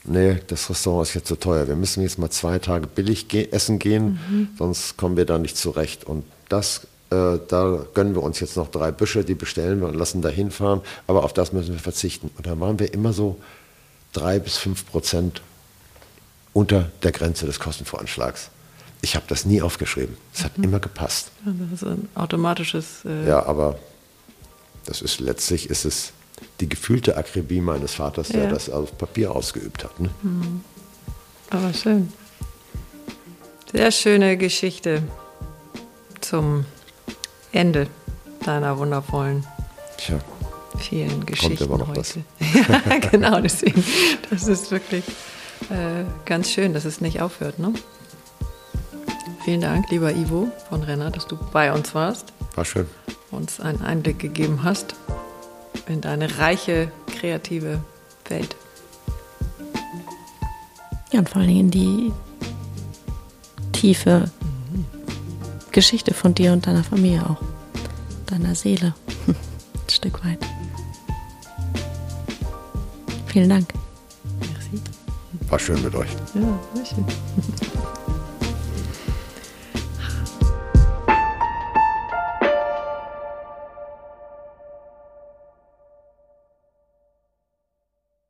nee, das Restaurant ist jetzt zu teuer. Wir müssen jetzt mal zwei Tage billig ge essen gehen, mhm. sonst kommen wir da nicht zurecht. Und das, äh, da gönnen wir uns jetzt noch drei Büsche, die bestellen wir und lassen da hinfahren, aber auf das müssen wir verzichten. Und dann waren wir immer so drei bis fünf Prozent unter der Grenze des Kostenvoranschlags. Ich habe das nie aufgeschrieben. Es hat mhm. immer gepasst. Ja, das ist ein automatisches. Äh ja, aber das ist letztlich ist es die gefühlte Akribie meines Vaters, der ja. das auf Papier ausgeübt hat. Ne? Mhm. Aber schön. Sehr schöne Geschichte zum Ende deiner wundervollen. Tja. Vielen Geschichten Kommt aber noch heute. Was. ja, genau, deswegen. Das ist wirklich äh, ganz schön, dass es nicht aufhört. Ne? Vielen Dank, lieber Ivo von Renner, dass du bei uns warst. War schön. Uns einen Einblick gegeben hast in deine reiche, kreative Welt. Ja, und vor allem in die tiefe mhm. Geschichte von dir und deiner Familie auch. Deiner Seele. Ein Stück weit. Vielen Dank. War schön mit euch. Ja, war schön.